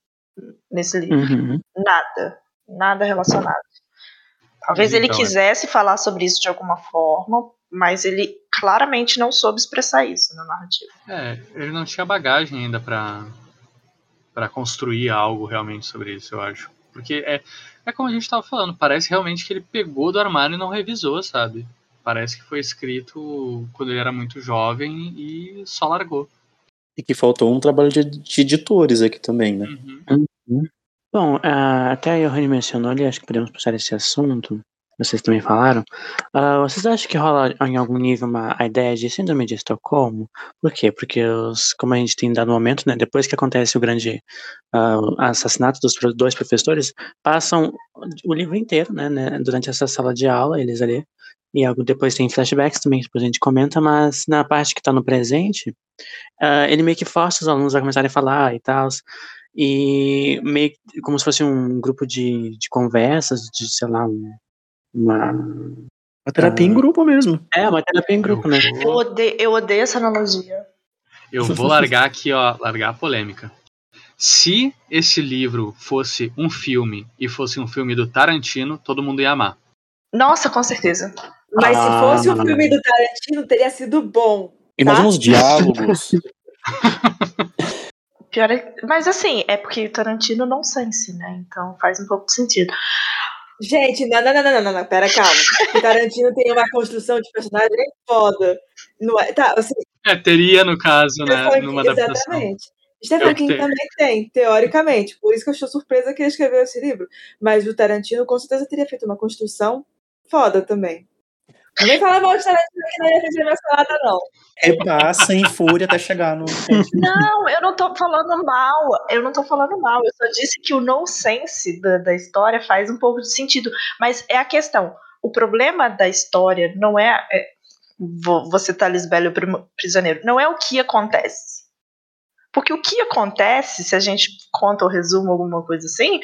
nesse livro. Uhum. Nada. Nada relacionado. Talvez ele Então, é. quisesse falar sobre isso de alguma forma, mas ele claramente não soube expressar isso na narrativa. É, ele não tinha bagagem ainda pra para construir algo realmente sobre isso, eu acho. Porque é, é como a gente tava falando, parece realmente que ele pegou do armário e não revisou, sabe? Parece que foi escrito quando ele era muito jovem e só largou. E que faltou um trabalho de, de editores aqui também, né? Uhum. Bom, ah, até a Johanny mencionou ali, acho que podemos puxar esse assunto, vocês também falaram. Ah, vocês acham que rola em algum nível uma, a ideia de síndrome de Estocolmo? Por quê? Porque, os, como a gente tem dado momento, né, depois que acontece o grande ah, assassinato dos dois professores, passam o livro inteiro, né, né, durante essa sala de aula, eles ali, e depois tem flashbacks também, que depois a gente comenta, mas na parte que está no presente, ah, ele meio que força os alunos a começarem a falar e tal, e meio como se fosse um grupo de, de conversas, de, sei lá, um, uma. Uma terapia em Ah. grupo mesmo. É, uma terapia em grupo, né? Eu odeio, eu odeio essa analogia. Eu vou largar aqui, ó, largar a polêmica. Se esse livro fosse um filme e fosse um filme do Tarantino, todo mundo ia amar. Nossa, com certeza. Mas se Ah. fosse o filme do Tarantino, teria sido bom. Imagina Tá. os diálogos. Pior é, mas assim, é porque o Tarantino não sense, né? Então faz um pouco de sentido. Gente, não, não, não, não, não, não, pera, calma. O Tarantino tem uma construção de personagem foda. Não é, tá, assim, É, teria no caso, né? Numa adaptação. Exatamente. Stephen King também tem, teoricamente. Por isso que eu estou surpresa que ele escreveu esse livro. Mas o Tarantino com certeza teria feito uma construção foda também. Não vem falar mal de Tarantino que não ia fazer mais salada, não. Repassa em fúria até chegar no. Não, eu não tô falando mal. Eu não tô falando mal. Eu só disse que o nonsense da, da história faz um pouco de sentido. Mas é a questão. O problema da história não é. é vou, vou citar Lisbelo Prisioneiro. Não é o que acontece. Porque o que acontece, se a gente conta ou resume alguma coisa assim,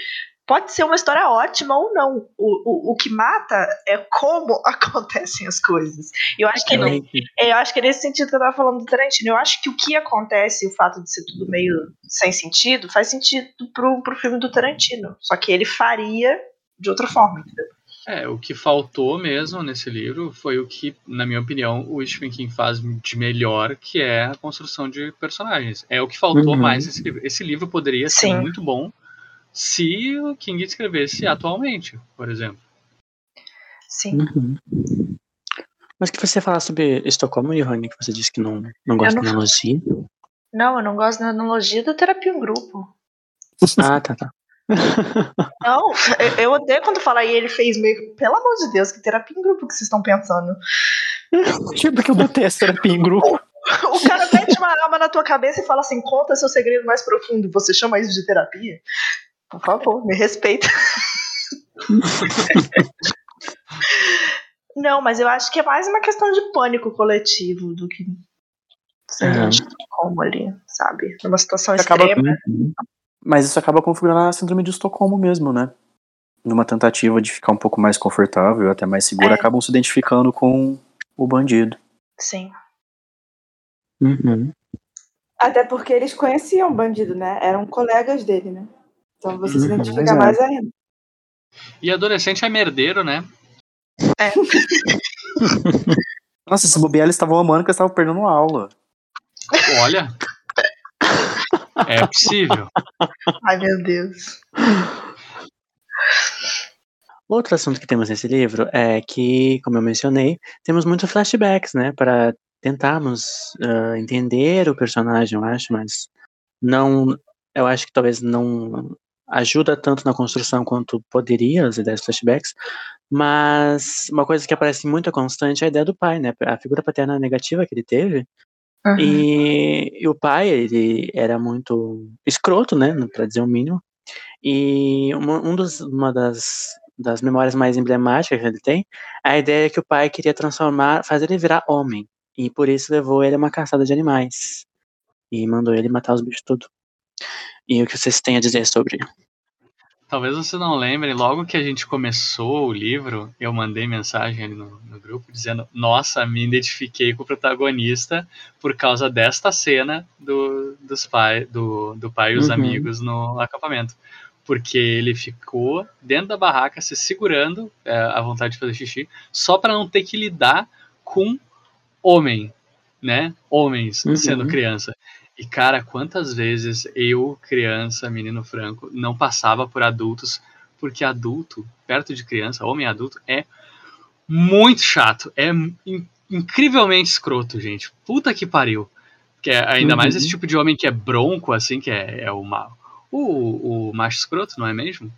pode ser uma história ótima ou não. O, o, o que mata é como acontecem as coisas. Eu acho que Também. é, Eu acho que é nesse sentido que eu tava falando do Tarantino. Eu acho que o que acontece, o fato de ser tudo meio sem sentido, faz sentido pro, pro filme do Tarantino. Só que ele faria de outra forma, entendeu? É, o que faltou mesmo nesse livro foi o que, na minha opinião, o Stephen King faz de melhor, que é a construção de personagens. É o que faltou Uhum. mais nesse livro. Esse livro poderia ser Sim. muito bom se o King escrevesse atualmente, por exemplo. Sim. Uhum. Mas que você falar sobre Estocolmo, Johanny, que você disse que não, não gosta não de analogia. Não, eu não gosto da analogia da terapia em grupo. Ah, tá, tá. Não, eu, odeio quando fala e ele fez meio. Pelo amor de Deus, que terapia em grupo que vocês estão pensando. Tipo que eu botei essa terapia em grupo. O cara mete uma arma na tua cabeça e fala assim: conta seu segredo mais profundo. Você chama isso de terapia? Por favor, me respeita. Não, mas eu acho que é mais uma questão de pânico coletivo do que É. como ali, sabe? Numa situação Acaba- extrema. Mas isso acaba configurando a síndrome de Estocolmo mesmo, né? Numa tentativa de ficar um pouco mais confortável, até mais seguro, É. acabam se identificando com o bandido. Sim. Uhum. Até porque eles conheciam o bandido, né? Eram colegas dele, né? Então você se Uhum, identifica mais ainda. E adolescente é merdeiro, né? Nossa, se bobear, eles estavam amando que eles estavam perdendo aula. Olha. É possível. Ai, meu Deus. Outro assunto que temos nesse livro é que, como eu mencionei, temos muitos flashbacks, né, para tentarmos ah, entender o personagem, eu acho, mas não, eu acho que talvez não ajuda tanto na construção quanto poderia as ideias flashbacks, mas uma coisa que aparece muito constante é a ideia do pai, né, a figura paterna negativa que ele teve, Uhum. e, e o pai, ele era muito escroto, né, para dizer o mínimo. E uma, um dos, uma das, das memórias mais emblemáticas que ele tem, a ideia é que o pai queria transformar, fazer ele virar homem. E por isso levou ele a uma caçada de animais. E mandou ele matar os bichos tudo. E o que vocês têm a dizer sobre? Talvez vocês não lembrem, logo que a gente começou o livro, eu mandei mensagem ali no, no grupo dizendo: Nossa, me identifiquei com o protagonista por causa desta cena do, dos pai, do, do pai e os Uhum. amigos no acampamento. Porque ele ficou dentro da barraca se segurando é, à vontade de fazer xixi, só para não ter que lidar com homem, né? Homens Uhum. sendo criança. E cara, quantas vezes eu, criança, menino franco, não passava por adultos, porque adulto, perto de criança, homem adulto, é muito chato, é in- incrivelmente escroto, gente. Puta que pariu. Que é, ainda mais Uhum. esse tipo de homem que é bronco, assim, que é, é o, o, o macho escroto, não é mesmo?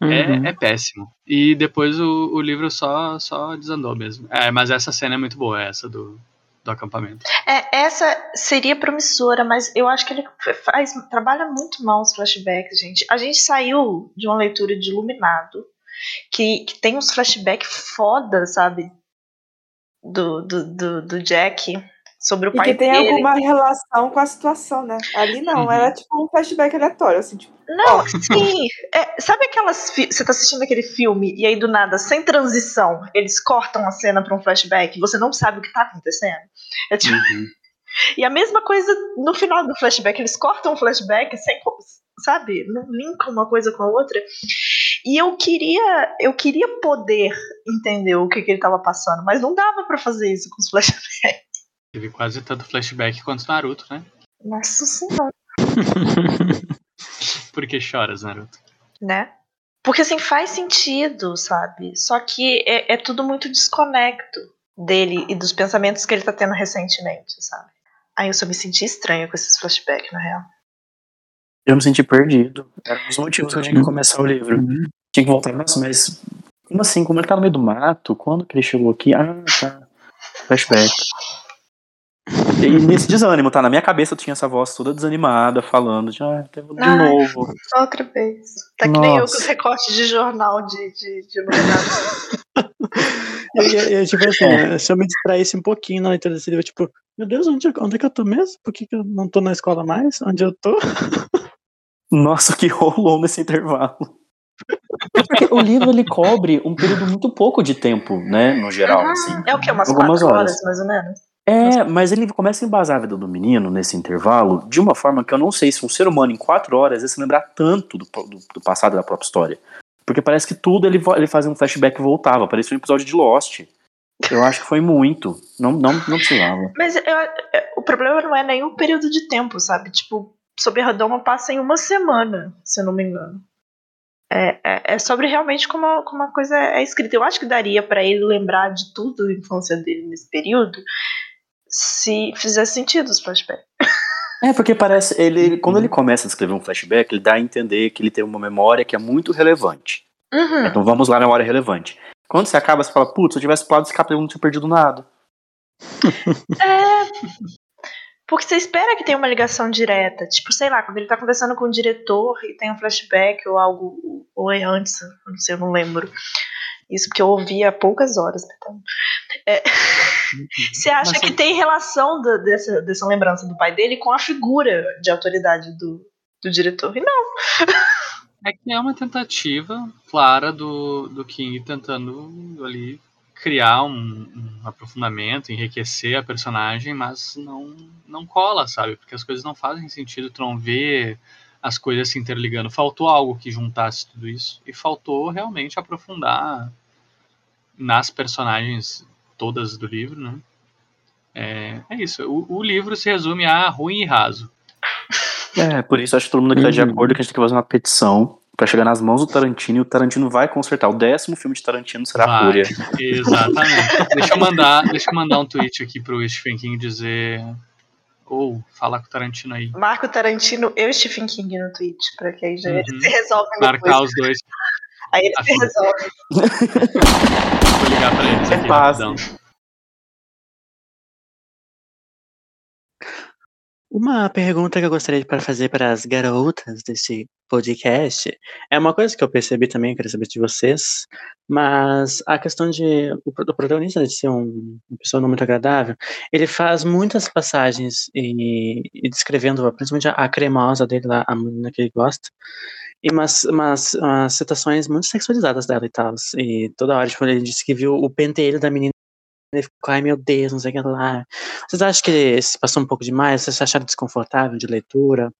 Uhum. É, é péssimo. E depois o, o livro só, só desandou mesmo. É, mas essa cena é muito boa, essa do, do acampamento. É, essa seria promissora, mas eu acho que ele faz, trabalha muito mal os flashbacks, gente. A gente saiu de uma leitura de Iluminado, que, que tem uns flashbacks foda, sabe? Do, do, do, do Jack sobre o E pai que tem dele. alguma relação com a situação, né? Ali não, Uhum. era tipo um flashback aleatório, assim, tipo, Não, Ó. sim. É, sabe aquelas. Você tá assistindo aquele filme e aí do nada, sem transição, eles cortam a cena pra um flashback e você não sabe o que tá acontecendo? É tipo, Uhum. E a mesma coisa no final do flashback, eles cortam o flashback sem, sabe, não linkam uma coisa com a outra. E eu queria, eu queria poder entender o que, que ele tava passando, mas não dava pra fazer isso com os flashbacks. Teve quase tanto flashback quanto Naruto, né? Nossa senhora, Por que choras, Naruto? né? Porque assim, faz sentido, sabe? Só que é, é tudo muito desconecto dele e dos pensamentos que ele tá tendo recentemente, sabe? Aí eu só me senti estranha com esses flashbacks, na real. Eu me senti perdido. Era um dos motivos que eu tinha que começar o livro. Tinha que voltar, nossa, mas como assim? Como ele tá no meio do mato? Quando que ele chegou aqui? Ah, tá. Flashback. E nesse desânimo, tá? Na minha cabeça eu tinha essa voz toda desanimada, falando de, ah, de Ai. novo. Outra vez. Tá que nem eu com Nossa. os recortes de jornal de, de, de. Eu, eu, tipo assim, se eu me distraísse um pouquinho na leitura desse livro, tipo, meu Deus, onde, onde é que eu tô mesmo? Por que, que eu não tô na escola mais? Onde eu tô? Nossa, o que rolou nesse intervalo. É porque o livro ele cobre um período muito pouco de tempo, né, no geral, Uhum. assim. É o que? Umas Algumas quatro horas. horas, mais ou menos? É, mas ele começa a embasar a vida do menino nesse intervalo de uma forma que eu não sei se um ser humano em quatro horas ia se lembrar tanto do, do, do passado da própria história. Porque parece que tudo ele, ele fazia um flashback e voltava. Parecia um episódio de Lost. Eu acho que foi muito. Não, não, não precisava. Mas eu- eu- o problema não é o período de tempo, sabe? Tipo, sobre a Redoma passa em uma semana, se eu não me engano. É, é, é sobre realmente como, a- como a coisa é escrita. Eu acho que daria pra ele lembrar de tudo a infância dele nesse período se fizesse sentido os flashbacks. É, porque parece. Ele, quando ele começa a escrever um flashback, ele dá a entender que ele tem uma memória que é muito relevante. Uhum. Então vamos lá, memória relevante. Quando você acaba, você fala, putz, se eu tivesse pulado esse capítulo, eu não tinha perdido nada. É. Porque você espera que tenha uma ligação direta. Tipo, sei lá, quando ele tá conversando com o diretor e tem um flashback ou algo. Ou é antes, não sei, eu não lembro. Isso porque eu ouvi há poucas horas. Então. É, você acha Mas que tem relação da- dessa, dessa lembrança do pai dele com a figura de autoridade do, do diretor? E não. É que é uma tentativa clara do, do King tentando ali criar um, um aprofundamento, enriquecer a personagem, mas não, não cola, sabe? Porque as coisas não fazem sentido, vê as coisas se interligando. Faltou algo que juntasse tudo isso e faltou realmente aprofundar nas personagens todas do livro, né? É, é isso. O, o livro se resume a ruim e raso. É, por isso acho que todo mundo aqui tá de Uhum. acordo que a gente tem que fazer uma petição pra chegar nas mãos do Tarantino e o Tarantino vai consertar. O décimo filme de Tarantino será Vai. Fúria. Exatamente. deixa, eu mandar, deixa eu mandar um tweet aqui pro Stephen King dizer. Ou falar com o Tarantino aí. Marco Tarantino e o Stephen King no Twitch, pra que aí já Uhum. se resolvem Marcar depois. os dois. Aí eles se Afim. resolvem. Vou ligar pra eles É aqui fácil. rapidão. Uma pergunta que eu gostaria de para fazer para as garotas desse podcast é uma coisa que eu percebi também, eu queria saber de vocês, mas a questão de o, do protagonista de ser um, uma pessoa não muito agradável, ele faz muitas passagens e, e descrevendo principalmente a, a cremosa dele lá, a menina que ele gosta, e umas, umas, umas citações muito sexualizadas dela e tal, e toda hora tipo, ele disse que viu o pentelho da menina ele ficou, ai meu Deus, não sei o que lá. Vocês acham que se passou um pouco demais? Vocês acharam desconfortável de leitura?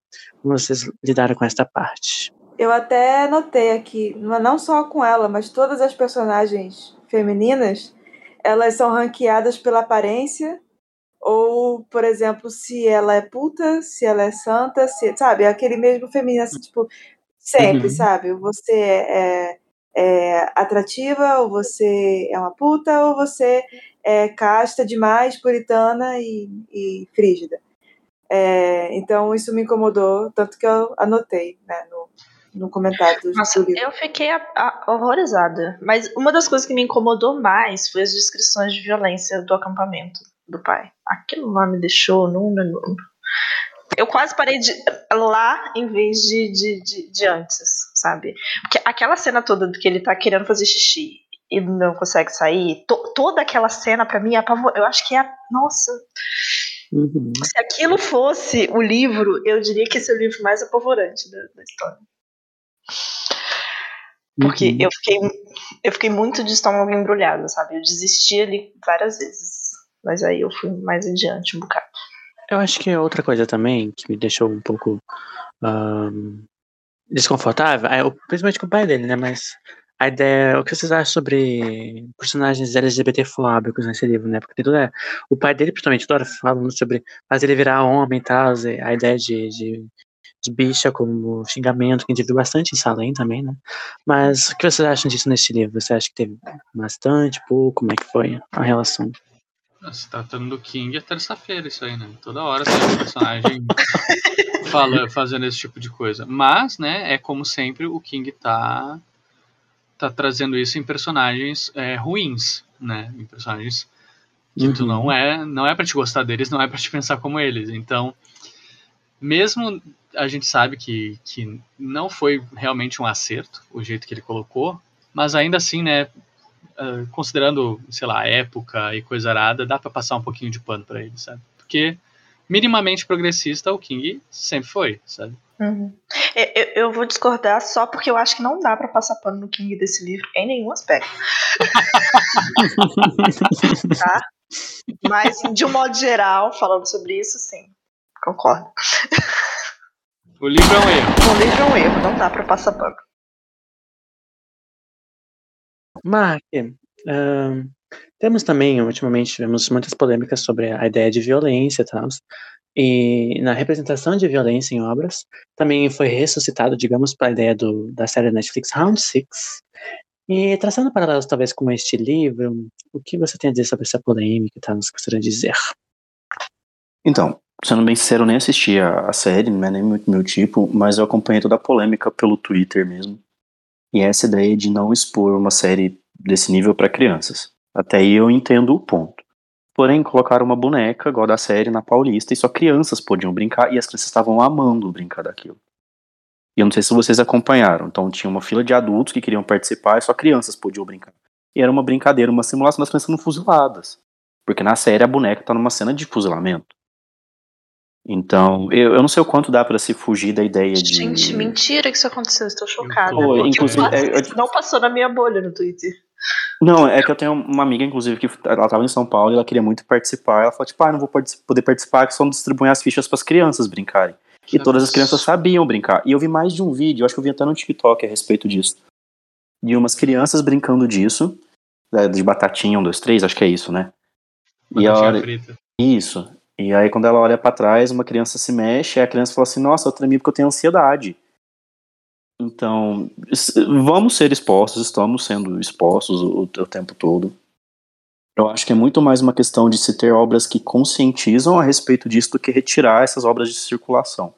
Como vocês lidaram com esta parte? Eu até notei aqui, não só com ela, mas todas as personagens femininas, elas são ranqueadas pela aparência, ou, por exemplo, se ela é puta, se ela é santa, se, sabe? Aquele mesmo feminino, assim, tipo, sempre, Uhum. sabe? Você é, é atrativa, ou você é uma puta, ou você é casta demais, puritana e, e frígida. É, então, isso me incomodou, tanto que eu anotei né, no, no comentário do, Nossa, do eu fiquei a- a- horrorizada. Mas uma das coisas que me incomodou mais foi as descrições de violência do acampamento do pai. Aquilo lá me deixou num. num- Eu quase parei de lá em vez de, de, de, de antes, sabe? Porque aquela cena toda do que ele tá querendo fazer xixi e não consegue sair, to- toda aquela cena pra mim é apavor... Eu acho que é. Nossa, Uhum. se aquilo fosse o livro, eu diria que esse é o livro mais apavorante da, da história. Porque Uhum. eu fiquei, eu fiquei muito de estômago embrulhado, sabe? Eu desisti ali várias vezes. Mas aí eu fui mais adiante um bocado. Eu acho que é outra coisa também que me deixou um pouco ahn, desconfortável, é, o- principalmente com o pai dele, né? Mas a ideia, o que vocês acham sobre personagens LGBTfóbicos nesse livro, né? Porque tem toda, o pai dele, principalmente, toda hora falando sobre fazer ele virar homem e tal, a ideia de, de, bicha como xingamento, que a gente viu bastante em Salem também, né? Mas o que vocês acham disso neste livro? Você acha que teve bastante, pouco? Como é que foi a relação? Se tratando do King é terça-feira isso aí, né? Toda hora tem um personagem fala, fazendo esse tipo de coisa. Mas, né, é como sempre, o King tá, tá trazendo isso em personagens é, ruins, né? Em personagens que tu Uhum. não é, não é para te gostar deles, não é para te pensar como eles. Então, mesmo a gente sabe que, que não foi realmente um acerto o jeito que ele colocou, mas ainda assim, né, ah, considerando, sei lá, época e coisa arada, dá pra passar um pouquinho de pano pra ele, sabe? Porque minimamente progressista o King sempre foi, sabe? Uhum. Eu, eu- eu vou discordar só porque eu acho que não dá pra passar pano no King desse livro em nenhum aspecto. tá? Mas, de um modo geral, falando sobre isso, sim. Concordo. O livro é um erro. O livro é um erro, não dá pra passar pano. Mark, ahn, temos também, ultimamente, tivemos muitas polêmicas sobre a ideia de violência e tal. E na representação de violência em obras, também foi ressuscitado, digamos, para a ideia do, da série Netflix Round Six. E traçando paralelos talvez com este livro, o que você tem a dizer sobre essa polêmica e tal, que gostaria de dizer? Então, sendo bem sincero, eu nem assisti a, a série, não é nem muito meu tipo, mas eu acompanhei toda a polêmica pelo Twitter mesmo. E essa ideia de não expor uma série desse nível para crianças. Até aí eu entendo o ponto. Porém, colocaram uma boneca, igual da série, na Paulista, e só crianças podiam brincar, e as crianças estavam amando brincar daquilo. E eu não sei se vocês acompanharam. Então tinha uma fila de adultos que queriam participar, e só crianças podiam brincar. E era uma brincadeira, uma simulação das crianças sendo fuziladas. Porque na série a boneca tá numa cena de fuzilamento. Então, eu, eu não sei o quanto dá pra se fugir da ideia de. Gente, mentira que isso aconteceu, estou chocada. Porque inclusive, eu faço é, eu- isso, não passou na minha bolha no Twitter. Não, é que eu tenho uma amiga, inclusive, que ela tava em São Paulo e ela queria muito participar. Ela falou, tipo, ah, não vou poder participar, que só distribuem as fichas para as crianças brincarem. E todas as crianças sabiam brincar. E eu vi mais de um vídeo, acho que eu vi até no TikTok a respeito disso. De umas crianças brincando disso. né, De batatinha, um, dois, três, acho que é isso, né? E a Batatinha hora, frita. Isso. E aí, quando ela olha pra trás, uma criança se mexe, e a criança fala assim: Nossa, eu tremi porque eu tenho ansiedade. Então, vamos ser expostos, estamos sendo expostos o, o tempo todo. Eu acho que é muito mais uma questão de se ter obras que conscientizam a respeito disso do que retirar essas obras de circulação.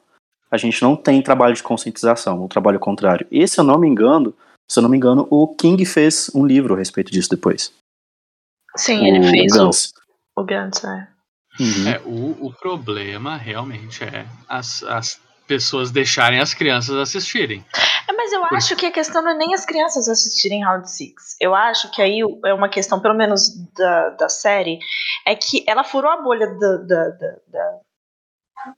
A gente não tem trabalho de conscientização, o trabalho contrário. E se eu não me engano, se eu não me engano, o King fez um livro a respeito disso depois. Sim, ele o fez Gans. o, o Gantz, é. Uhum. É, o, o problema realmente é as, as pessoas deixarem as crianças assistirem. É, mas eu acho que a questão não é nem as crianças assistirem Round Six. Eu acho que aí é uma questão, pelo menos da, da série, é que ela furou a bolha da, da, da- da-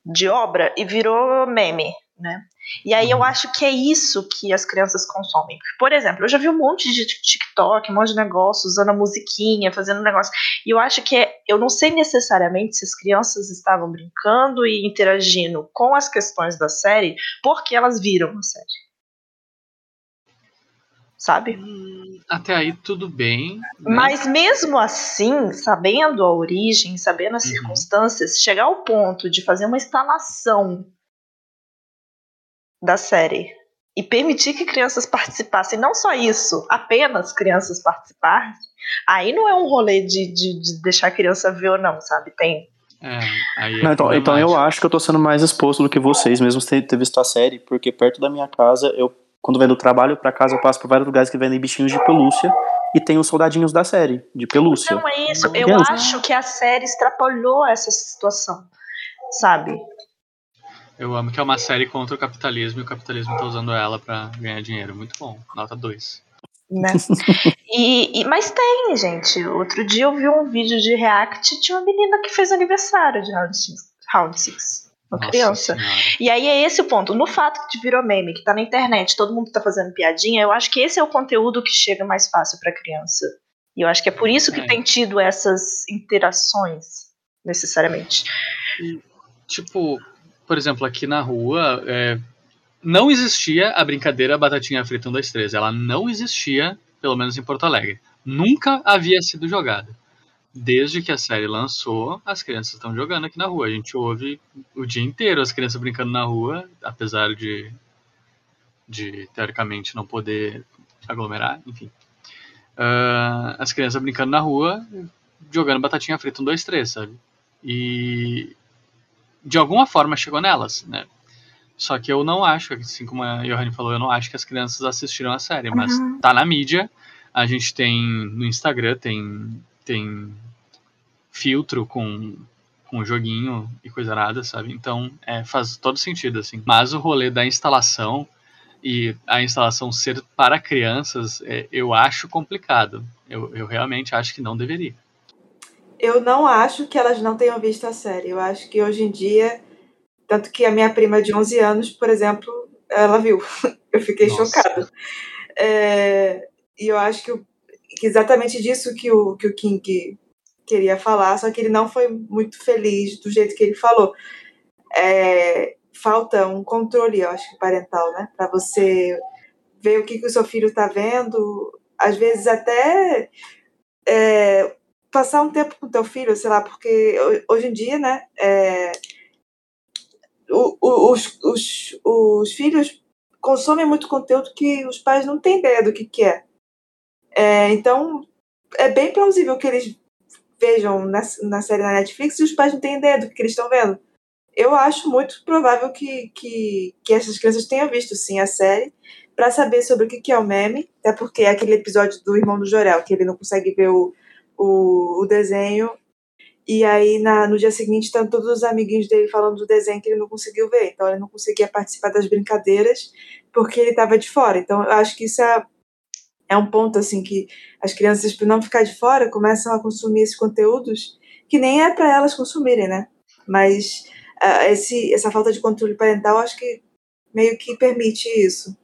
de obra e virou meme, né? E aí eu acho que é isso que as crianças consomem. Por exemplo, eu já vi um monte de TikTok, um monte de negócio usando a musiquinha, fazendo negócio. E eu acho que é, eu não sei necessariamente se as crianças estavam brincando e interagindo com as questões da série porque elas viram a série. Sabe? Hum, Até aí tudo bem. né? Mas mesmo assim, sabendo a origem, sabendo as Uhum. circunstâncias, chegar ao ponto de fazer uma instalação da série e permitir que crianças participassem, não só isso, apenas crianças participarem, aí não é um rolê de, de, de deixar a criança ver ou não, sabe? Tem. É, aí é Não, então, então eu acho que eu tô sendo mais exposto do que vocês, mesmo sem ter visto a série, porque perto da minha casa, eu quando venho do trabalho pra casa, eu passo por vários lugares que vendem bichinhos de pelúcia e tem os soldadinhos da série, de pelúcia. Não é isso. Eu Criança. acho que a série extrapolou essa situação, sabe? Eu amo que é uma série contra o capitalismo e o capitalismo tá usando ela pra ganhar dinheiro. Muito bom. Nota 2. né? E, e- mas tem, gente. Outro dia eu vi um vídeo de React de uma menina que fez aniversário de Round Six. Round Six uma Nossa criança. Senhora. E aí é esse o ponto. No fato que virou meme, que tá na internet, todo mundo tá fazendo piadinha, eu acho que esse é o conteúdo que chega mais fácil pra criança. E eu acho que é por isso que É. tem tido essas interações, necessariamente. Tipo, por exemplo, aqui na rua, é, não existia a brincadeira Batatinha Frita 1, 2, 3. Ela não existia, pelo menos em Porto Alegre. Nunca havia sido jogada. desde que a série lançou, as crianças estão jogando aqui na rua. A gente ouve o dia inteiro as crianças brincando na rua, apesar de, de teoricamente, não poder aglomerar, enfim. Uh, as crianças brincando na rua, jogando batatinha frita um, dois, três, sabe? E de alguma forma chegou nelas, né? Só que eu não acho, assim como a Johanny falou, eu não acho que as crianças assistiram a série, mas Uhum. tá na mídia. A gente tem no Instagram, tem, tem filtro com, com joguinho e coisa nada, sabe? Então é, faz todo sentido, assim. Mas o rolê da instalação e a instalação ser para crianças, é, eu acho complicado. Eu, eu realmente acho que não deveria. Eu não acho que elas não tenham visto a série. Eu acho que hoje em dia, tanto que a minha prima de 11 anos, por exemplo, ela viu. Eu fiquei Nossa. chocada. É, e eu acho que, que exatamente disso que o, que o King queria falar, só que ele não foi muito feliz do jeito que ele falou. É, falta um controle, eu acho, parental, né? Para você ver o que, que o seu filho está vendo, às vezes até é, passar um tempo com teu filho, sei lá, porque ho- hoje em dia, né, é, os, os, os filhos consomem muito conteúdo que os pais não têm ideia do que, que é. É, Então, é bem plausível que eles vejam na, na série na Netflix e os pais não têm ideia do que, que eles estão vendo. Eu acho muito provável que, que, que essas crianças tenham visto, sim, a série para saber sobre o que, que é o meme, até porque é aquele episódio do irmão do Jorel, que ele não consegue ver o, o, o desenho e aí, na, no dia seguinte, estão todos os amiguinhos dele falando do desenho que ele não conseguiu ver. Então, ele não conseguia participar das brincadeiras porque ele estava de fora. Então, eu acho que isso é, é um ponto, assim, que as crianças, por não ficar de fora, começam a consumir esses conteúdos que nem é para elas consumirem, né? Mas ah, esse, essa falta de controle parental, acho que meio que permite isso.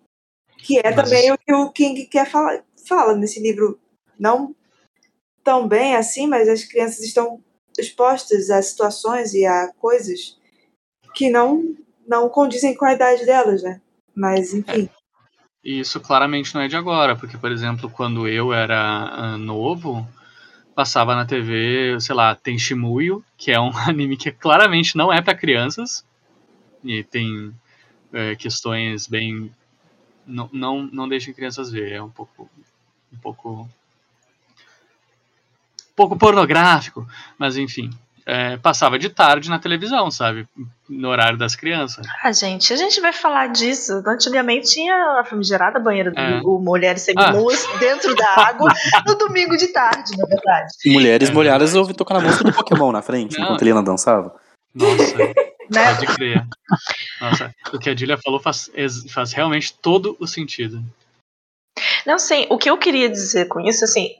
Que é Mas também o que o King quer falar, fala nesse livro. Não tão bem assim, mas as crianças estão expostas a situações e a coisas que não não condizem com a idade delas, né? Mas enfim, E isso claramente não é de agora, porque, por exemplo, quando eu era ah, novo, passava na TV, sei lá, tem Shimuyo, que é um anime que claramente não é para crianças, e tem é, questões bem. Não, não, não deixem crianças ver, é um pouco. Um pouco. Pouco pornográfico, mas enfim. é, passava de tarde na televisão, sabe? No horário das crianças. Ah, gente, a gente vai falar disso. Antigamente tinha a famigerada banheira do É. o Mulheres Seminuas dentro da água no domingo de tarde, na verdade. Mulheres É molhadas ouvi tocar na música do Pokémon na frente, Não. enquanto a Helena dançava. Nossa. Né? Pode crer. Nossa, o que a Julia falou faz, faz realmente todo o sentido. Não sei, o que eu queria dizer com isso, assim,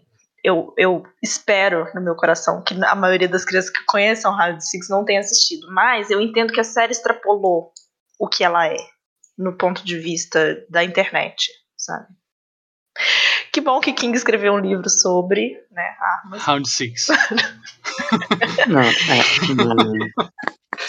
eu, eu espero no meu coração que a maioria das crianças que conhecem Round Six não tenha assistido, mas eu entendo que a série extrapolou o que ela é, no ponto de vista da internet, sabe? Que bom que King escreveu um livro sobre né, armas, Round 6. Não, é. não.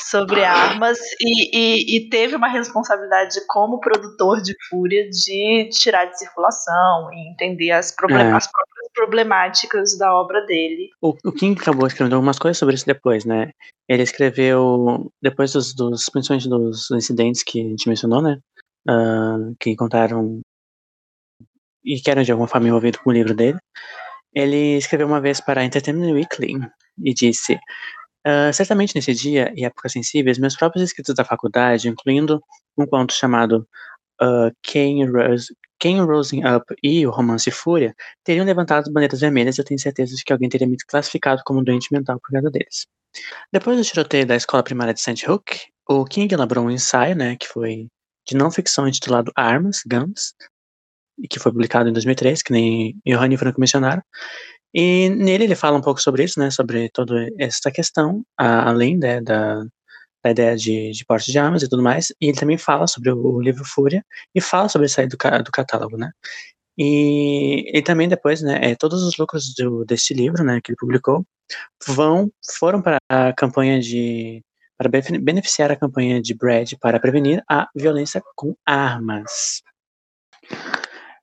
Sobre armas e, e, e teve uma responsabilidade como produtor de Fúria de tirar de circulação e entender as, problem É. as próprias problemáticas da obra dele. O, o King acabou escrevendo algumas coisas sobre isso depois, né? Ele escreveu, depois dos, dos principalmente dos incidentes que a gente mencionou, né? ah, que encontraram e que eram de alguma forma envolvidos com o livro dele. Ele escreveu uma vez para a Entertainment Weekly e disse: "Ah, Certamente nesse dia e épocas sensíveis, meus próprios escritos da faculdade, incluindo um conto chamado ah, Kane, Rose, Rosing Up e o romance Fúria, teriam levantado bandeiras vermelhas e eu tenho certeza de que alguém teria me classificado como doente mental por causa deles. Depois do tiroteio da escola primária de St. Hook, o King elaborou um ensaio, né, que foi de não ficção intitulado Armas, Guns, e que foi publicado em 2003, que nem Johanny Franco mencionaram. E nele ele fala um pouco sobre isso, né, sobre toda essa questão, a- além né, da, da ideia de, de porte de armas e tudo mais. E ele também fala sobre o, o livro Fúria e fala sobre sair do, do catálogo, né. E ele também depois, né, é, todos os lucros do, deste livro, né, que ele publicou, vão foram para a campanha de para bene- beneficiar a campanha de Brad para prevenir a violência com armas.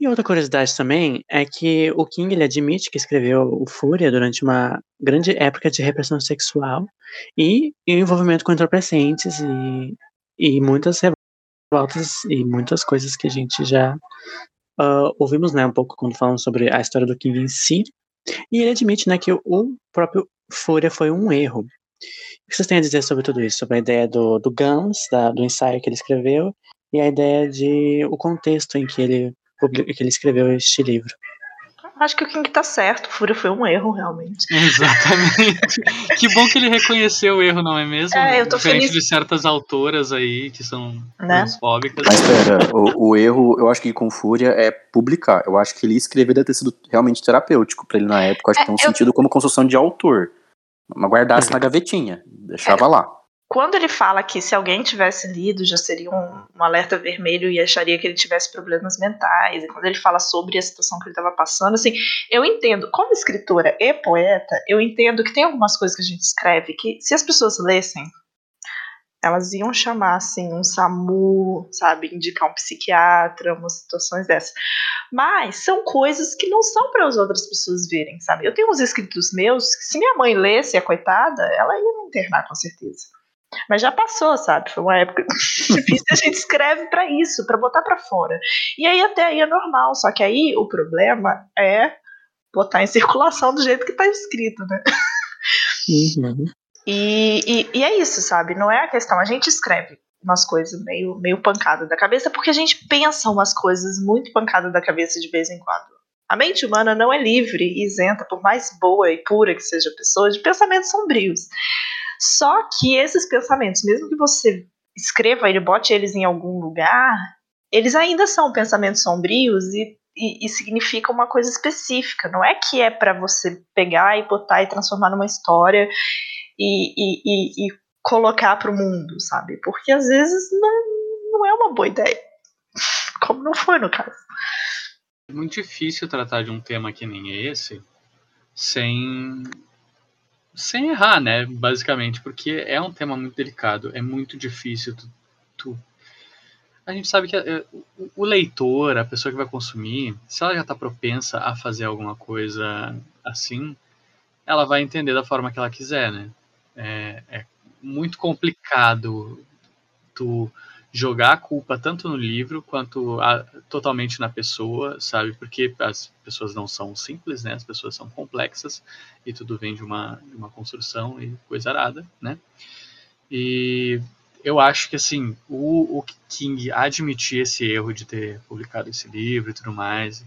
E outra curiosidade também é que o King ele admite que escreveu o Fúria durante uma grande época de repressão sexual e, e envolvimento com entorpecentes e, e muitas revoltas e muitas coisas que a gente já uh, ouvimos né, um pouco quando falamos sobre a história do King em si. E ele admite né, que o próprio Fúria foi um erro. O que vocês têm a dizer sobre tudo isso? Sobre a ideia do, do Guns, da, do ensaio que ele escreveu, e a ideia de o contexto em que ele que ele escreveu este livro. Acho que o King tá certo, Fúria foi um erro, realmente. Exatamente. que bom que ele reconheceu o erro, não é mesmo? É, eu tô Diferente feliz. de certas autoras aí que são Né? transfóbicas. Mas pera, o, o erro, eu acho que com Fúria é publicar. Eu acho que ele escrever deve ter sido realmente terapêutico pra ele na época. Eu acho que tem um É, eu- sentido como construção de autor. Mas guardasse na gavetinha, deixava lá. Quando ele fala que se alguém tivesse lido já seria um, um alerta vermelho e acharia que ele tivesse problemas mentais, e quando ele fala sobre a situação que ele estava passando, assim, eu entendo, como escritora e poeta, eu entendo que tem algumas coisas que a gente escreve que, se as pessoas lessem, elas iam chamar, assim, um SAMU, sabe, indicar um psiquiatra, umas situações dessas. Mas são coisas que não são para as outras pessoas verem, sabe? Eu tenho uns escritos meus que, se minha mãe lesse, a coitada, ela ia me internar com certeza. Mas já passou, sabe? Foi uma época difícil. A gente escreve para isso, para botar para fora. E aí até aí é normal. Só que aí o problema é botar em circulação do jeito que tá escrito, né? Uhum. E, e, e é isso, sabe? Não é a questão. A gente escreve umas coisas meio, meio pancada da cabeça porque a gente pensa umas coisas muito pancada da cabeça de vez em quando. A mente humana não é livre e isenta, por mais boa e pura que seja a pessoa, de pensamentos sombrios. Só que esses pensamentos, mesmo que você escreva e bote eles em algum lugar, eles ainda são pensamentos sombrios e, e, e significam uma coisa específica. Não é que é para você pegar e botar e transformar numa história e, e, e, e colocar para o mundo, sabe? Porque às vezes não, não é uma boa ideia. Como não foi no caso. É muito difícil tratar de um tema que nem esse sem sem errar, né? Basicamente, porque é um tema muito delicado, é muito difícil. Tu, tu- A gente sabe que é, o- o leitor, a pessoa que vai consumir, se ela já está propensa a fazer alguma coisa assim, ela vai entender da forma que ela quiser, né? É, é muito complicado tu jogar a culpa tanto no livro quanto a- totalmente na pessoa, sabe? Porque as pessoas não são simples, né? As pessoas são complexas e tudo vem de uma, de uma construção e coisa arada, né? E eu acho que, assim, o, o King admitir esse erro de ter publicado esse livro e tudo mais,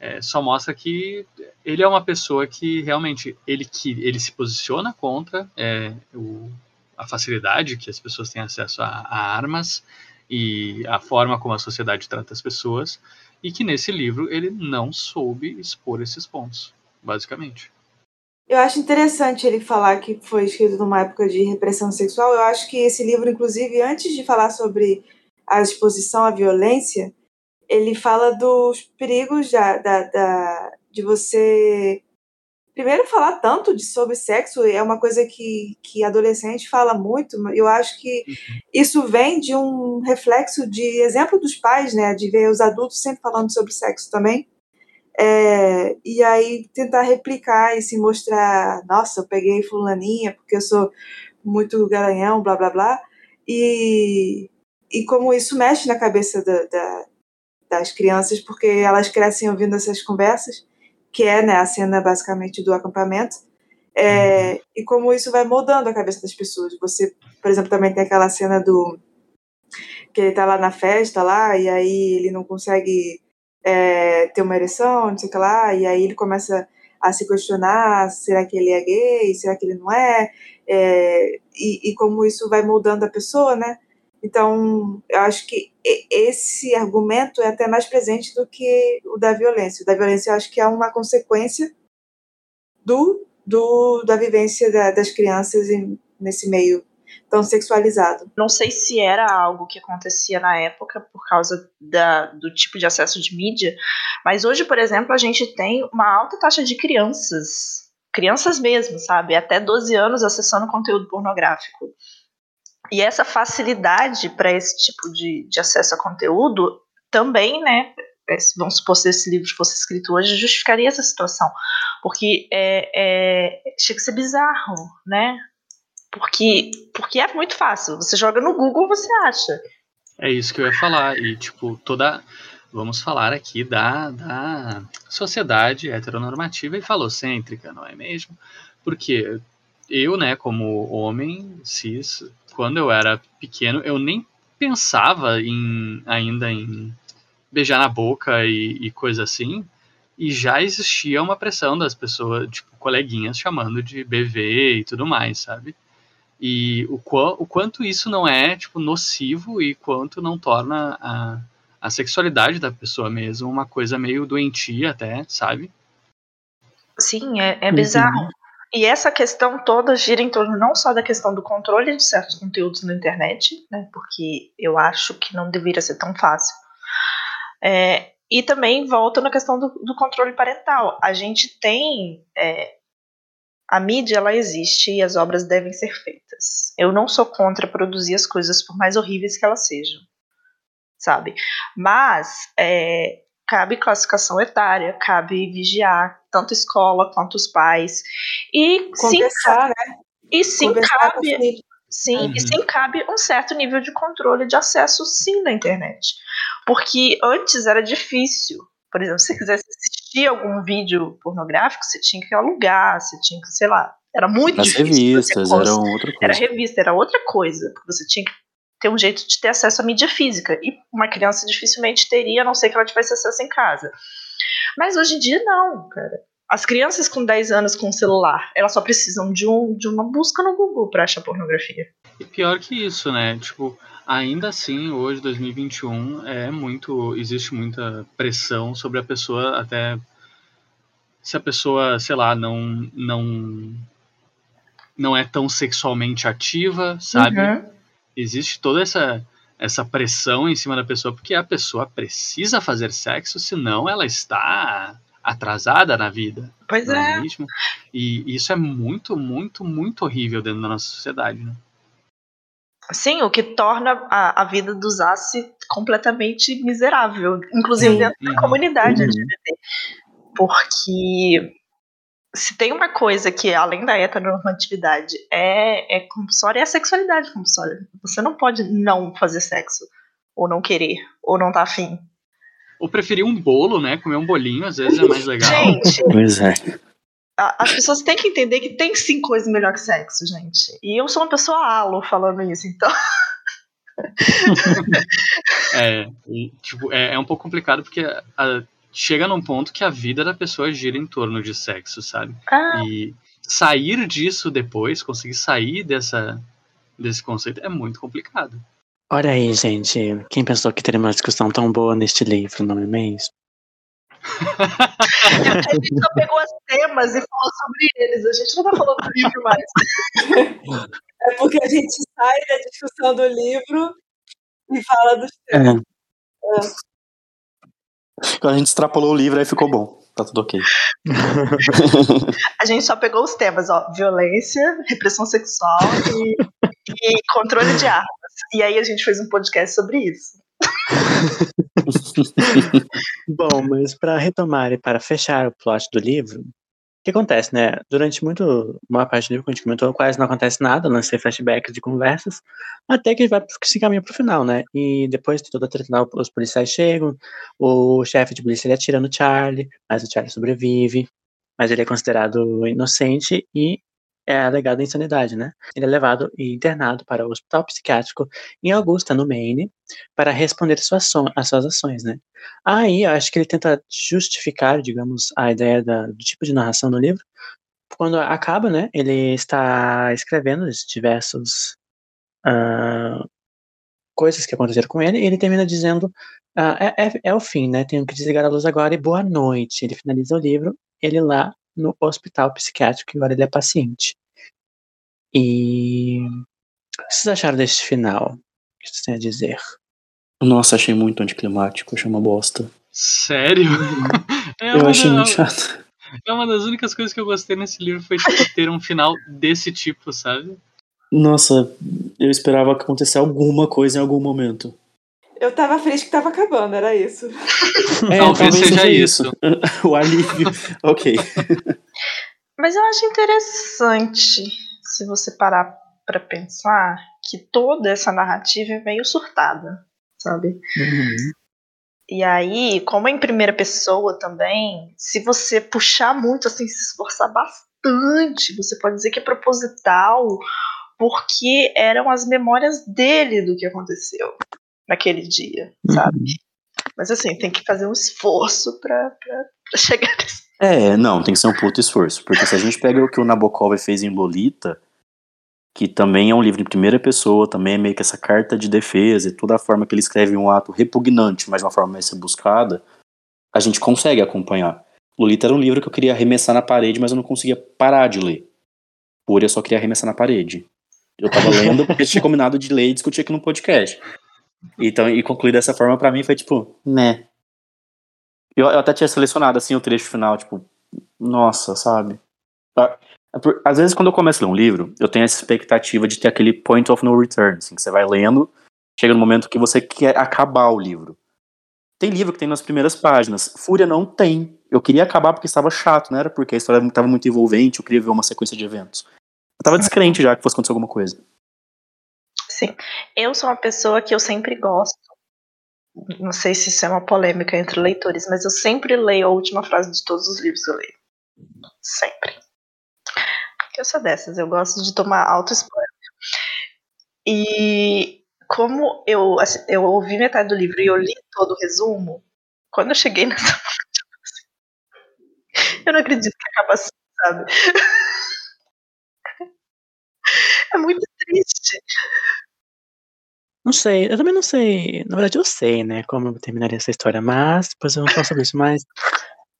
é, só mostra que ele é uma pessoa que realmente ele, que, ele se posiciona contra é, o, a facilidade que as pessoas têm acesso a, a armas e a forma como a sociedade trata as pessoas, e que nesse livro ele não soube expor esses pontos, basicamente. Eu acho interessante ele falar que foi escrito numa época de repressão sexual. Eu acho que esse livro, inclusive, antes de falar sobre a exposição à violência, ele fala dos perigos da, da, da- de você. Primeiro, falar tanto de, sobre sexo é uma coisa que, que adolescente fala muito. Eu acho que isso vem de um reflexo de exemplo dos pais, né? De ver os adultos sempre falando sobre sexo também. É, e aí tentar replicar e se mostrar, nossa, eu peguei fulaninha porque eu sou muito garanhão, blá blá blá. E, e como isso mexe na cabeça da, da- das crianças, porque elas crescem ouvindo essas conversas, que é né, a cena basicamente do acampamento. É, e como isso vai moldando a cabeça das pessoas. Você, por exemplo, também tem aquela cena do que ele tá lá na festa lá e aí ele não consegue é, ter uma ereção, não sei o que lá, e aí ele começa a se questionar, será que ele é gay, será que ele não é, É, e, e como isso vai moldando a pessoa, né? Então, eu acho que esse argumento é até mais presente do que o da violência. O da violência eu acho que é uma consequência do, do da vivência da- das crianças nesse meio tão sexualizado. Não sei se era algo que acontecia na época por causa da, do tipo de acesso de mídia, mas hoje, por exemplo, a gente tem uma alta taxa de crianças, crianças mesmo, sabe? Até 12 anos acessando conteúdo pornográfico. E essa facilidade para esse tipo de, de acesso a conteúdo também, né, vamos supor se esse livro fosse escrito hoje, justificaria essa situação. Porque é, é, chega a ser bizarro, né? Porque, porque é muito fácil. Você joga no Google, você acha. É isso que eu ia falar. E, tipo, toda. Vamos falar aqui da, da sociedade heteronormativa e falocêntrica, não é mesmo? Porque eu, né, como homem cis, quando eu era pequeno, eu nem pensava em ainda em beijar na boca e, e coisa assim. E já existia uma pressão das pessoas, tipo, coleguinhas chamando de BV e tudo mais, sabe? E o, o quanto isso não é, tipo, nocivo e quanto não torna a, a sexualidade da pessoa mesmo uma coisa meio doentia até, sabe? Sim, é, é bizarro. E essa questão toda gira em torno não só da questão do controle de certos conteúdos na internet, né, porque eu acho que não deveria ser tão fácil, é, e também volta na questão do, do controle parental. A gente tem é, a mídia ela existe e as obras devem ser feitas. Eu não sou contra produzir as coisas por mais horríveis que elas sejam, sabe? Mas é, cabe classificação etária, cabe vigiar tanto a escola quanto os pais e Conversar, sim, né? E sim Conversar cabe Sim, uhum. e sim cabe um certo nível de controle de acesso, sim, na internet. Porque antes era difícil. Por exemplo, se você quisesse assistir algum vídeo pornográfico, você tinha que alugar, você tinha que, sei lá, era muito As difícil. revistas eram outra coisa. Era revista, era outra coisa. Porque você tinha que ter um jeito de ter acesso à mídia física. E uma criança dificilmente teria, a não ser que ela tivesse acesso em casa. Mas hoje em dia, não, cara. As crianças com 10 anos com celular, elas só precisam de, um, de uma busca no Google para achar pornografia. E pior que isso, né? Tipo, ainda assim, hoje, 2021, é muito. Existe muita pressão sobre a pessoa, até se a pessoa, sei lá, não. não não é tão sexualmente ativa, sabe? Uhum. Existe toda essa essa pressão em cima da pessoa porque a pessoa precisa fazer sexo, senão ela está atrasada na vida. Pois é. é e isso é muito, muito, muito horrível dentro da nossa sociedade, né? Sim, o que torna a, a vida dos Assi completamente miserável, inclusive Sim. dentro da uhum. comunidade uhum. LGBT. Porque se tem uma coisa que, além da heteronormatividade, é, é compulsória, é a sexualidade compulsória. Você não pode não fazer sexo, ou não querer, ou não tá afim. Ou preferir um bolo, né? Comer um bolinho, às vezes é mais legal. Gente, pois é. As pessoas têm que entender que tem sim coisa melhor que sexo, gente. E eu sou uma pessoa alo falando isso, então. é, e, tipo, é, é, um pouco complicado porque a, chega num ponto que a vida da pessoa gira em torno de sexo, sabe? Ah. E sair disso depois, conseguir sair dessa, desse conceito é muito complicado. Olha aí, gente. Quem pensou que teria uma discussão tão boa neste livro, não é mesmo? a gente só pegou os temas e falou sobre eles. A gente não tá falando do livro mais. É porque a gente sai da discussão do livro e fala dos temas. É. É. Quando a gente extrapolou o livro, aí ficou bom. Tá tudo ok. a gente só pegou os temas, ó. Violência, repressão sexual e, e controle de armas. E aí a gente fez um podcast sobre isso. Bom, mas para retomar e para fechar o plot do livro, que acontece, né? Durante muito, uma parte do livro, como a gente comentou, quase não acontece nada, não sei flashbacks de conversas, até que vai se caminha pro final, né? E depois de toda a treta, os policiais chegam, o chefe de polícia ele atira no Charlie, mas o Charlie sobrevive, mas ele é considerado inocente e é alegado insanidade, né? Ele é levado e internado para o hospital psiquiátrico em Augusta, no Maine, para responder às suas, ações, né? Aí, acho que ele tenta justificar, digamos, a ideia da, do tipo de narração no livro. Quando acaba, né? Ele está escrevendo diversos uh, coisas que aconteceram com ele, e ele termina dizendo: uh, é, é, é o fim, né? Tenho que desligar a luz agora e boa noite. Ele finaliza o livro, ele lá no hospital psiquiátrico, que agora ele é paciente. E o que vocês acharam deste final? O que vocês têm a dizer? Nossa, achei muito anticlimático, achei uma bosta. Sério? É eu achei muito chato. É uma das únicas coisas que eu gostei nesse livro foi tipo, ter um final desse tipo, sabe? Nossa, eu esperava que acontecesse alguma coisa em algum momento. Eu tava feliz que tava acabando, era isso. É, Talvez seja isso. o alívio. ok. Mas eu acho interessante, se você parar pra pensar, que toda essa narrativa é meio surtada, sabe? E aí, como é em primeira pessoa também, se você puxar muito, assim, se esforçar bastante, você pode dizer que é proposital, porque eram as memórias dele do que aconteceu naquele dia, sabe? Mas assim, tem que fazer um esforço pra chegar nesse. É, não, tem que ser um puto esforço. Porque se a gente pega o que o Nabokov fez em Lolita, que também é um livro em primeira pessoa, também é meio que essa carta de defesa e toda a forma que ele escreve um ato repugnante, mas de uma forma mais rebuscada, a gente consegue acompanhar. Lolita era um livro que eu queria arremessar na parede, mas eu não conseguia parar de ler. Fúria eu só queria arremessar na parede. Eu tava lendo porque tinha combinado de ler e discutir aqui no podcast. Então, e concluir dessa forma pra mim foi tipo, né. Eu, eu até tinha selecionado assim o trecho final, tipo, nossa, sabe? É Às vezes quando eu começo a ler um livro, eu tenho essa expectativa de ter aquele point of no return, assim, que você vai lendo, chega no momento que você quer acabar o livro. Tem livro que tem nas primeiras páginas. Fúria não tem. Eu queria acabar porque estava chato, não era porque a história estava muito envolvente, eu queria ver uma sequência de eventos. Eu tava descrente já que fosse acontecer alguma coisa. Sim. Eu sou uma pessoa que eu sempre gosto. Não sei se isso é uma polêmica entre leitores, mas eu sempre leio a última frase de todos os livros que eu leio. Sempre. Eu sou dessas, eu gosto de tomar alto spoiler. E como eu, assim, eu ouvi metade do livro e eu li todo o resumo, quando eu cheguei nessa parte, eu não acredito que acaba assim, sabe? É muito triste. Não sei, eu também não sei. Na verdade, eu sei, né, como eu terminaria essa história, mas depois eu não falo sobre isso. Mas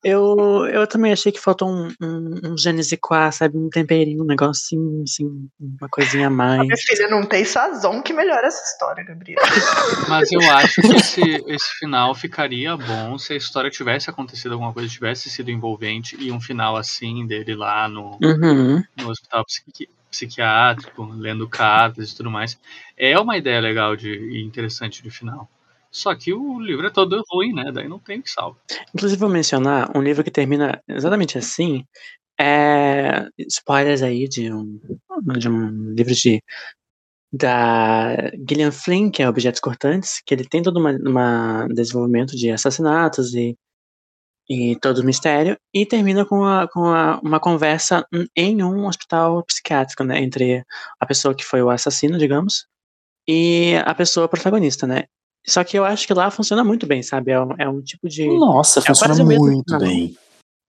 eu, eu também achei que faltou um, um, um sais quoi, sabe? Um temperinho, um negocinho, assim, uma coisinha a mais. Minha filha não tem sazão que melhora essa história, Gabriel. Mas eu acho que esse, esse final ficaria bom se a história tivesse acontecido alguma coisa, tivesse sido envolvente e um final assim dele lá no, Uhum. no hospital psiqui- psiquiátrico, lendo cartas e tudo mais. É uma ideia legal de, e interessante de final. Só que o livro é todo ruim, né? Daí não tem o que salva. Inclusive, vou mencionar um livro que termina exatamente assim. É, spoilers aí de um, de um livro de da Gillian Flynn, que é Objetos Cortantes, que ele tem todo uma desenvolvimento de assassinatos e, e todo o mistério, e termina com, a, com a, uma conversa em um hospital psiquiátrico, né, entre a pessoa que foi o assassino, digamos, e a pessoa protagonista, né. Só que eu acho que lá funciona muito bem, sabe? É um, é um tipo de. Nossa, funciona quase o mesmo muito bem.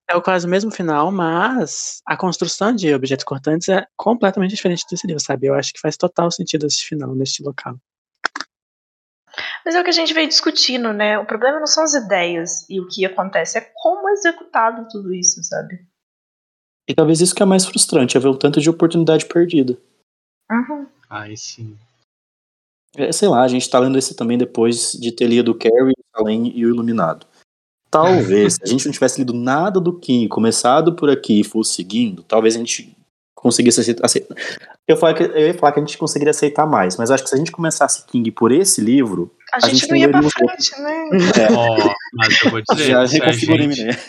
É o quase o mesmo final, mas a construção de objetos cortantes é completamente diferente desse livro, sabe? Eu acho que faz total sentido esse final neste local. Mas é o que a gente veio discutindo, né? O problema não são as ideias e o que acontece, é como é executado tudo isso, sabe? E talvez isso que é mais frustrante, é ver o tanto de oportunidade perdida. Uhum. Aí sim. É, sei lá, a gente tá lendo esse também depois de ter lido o Carrie, o Salem e o Iluminado. Talvez, se a gente não tivesse lido nada do King, começado por aqui e fosse seguindo, talvez a gente conseguisse aceitar. aceitar. Eu, falei que, eu ia falar que a gente conseguiria aceitar mais, mas acho que se a gente começasse King por esse livro, A, A gente, gente não ia pra frente, né? é, Ó, mas eu vou dizer, já se, a reconfigurei ideia.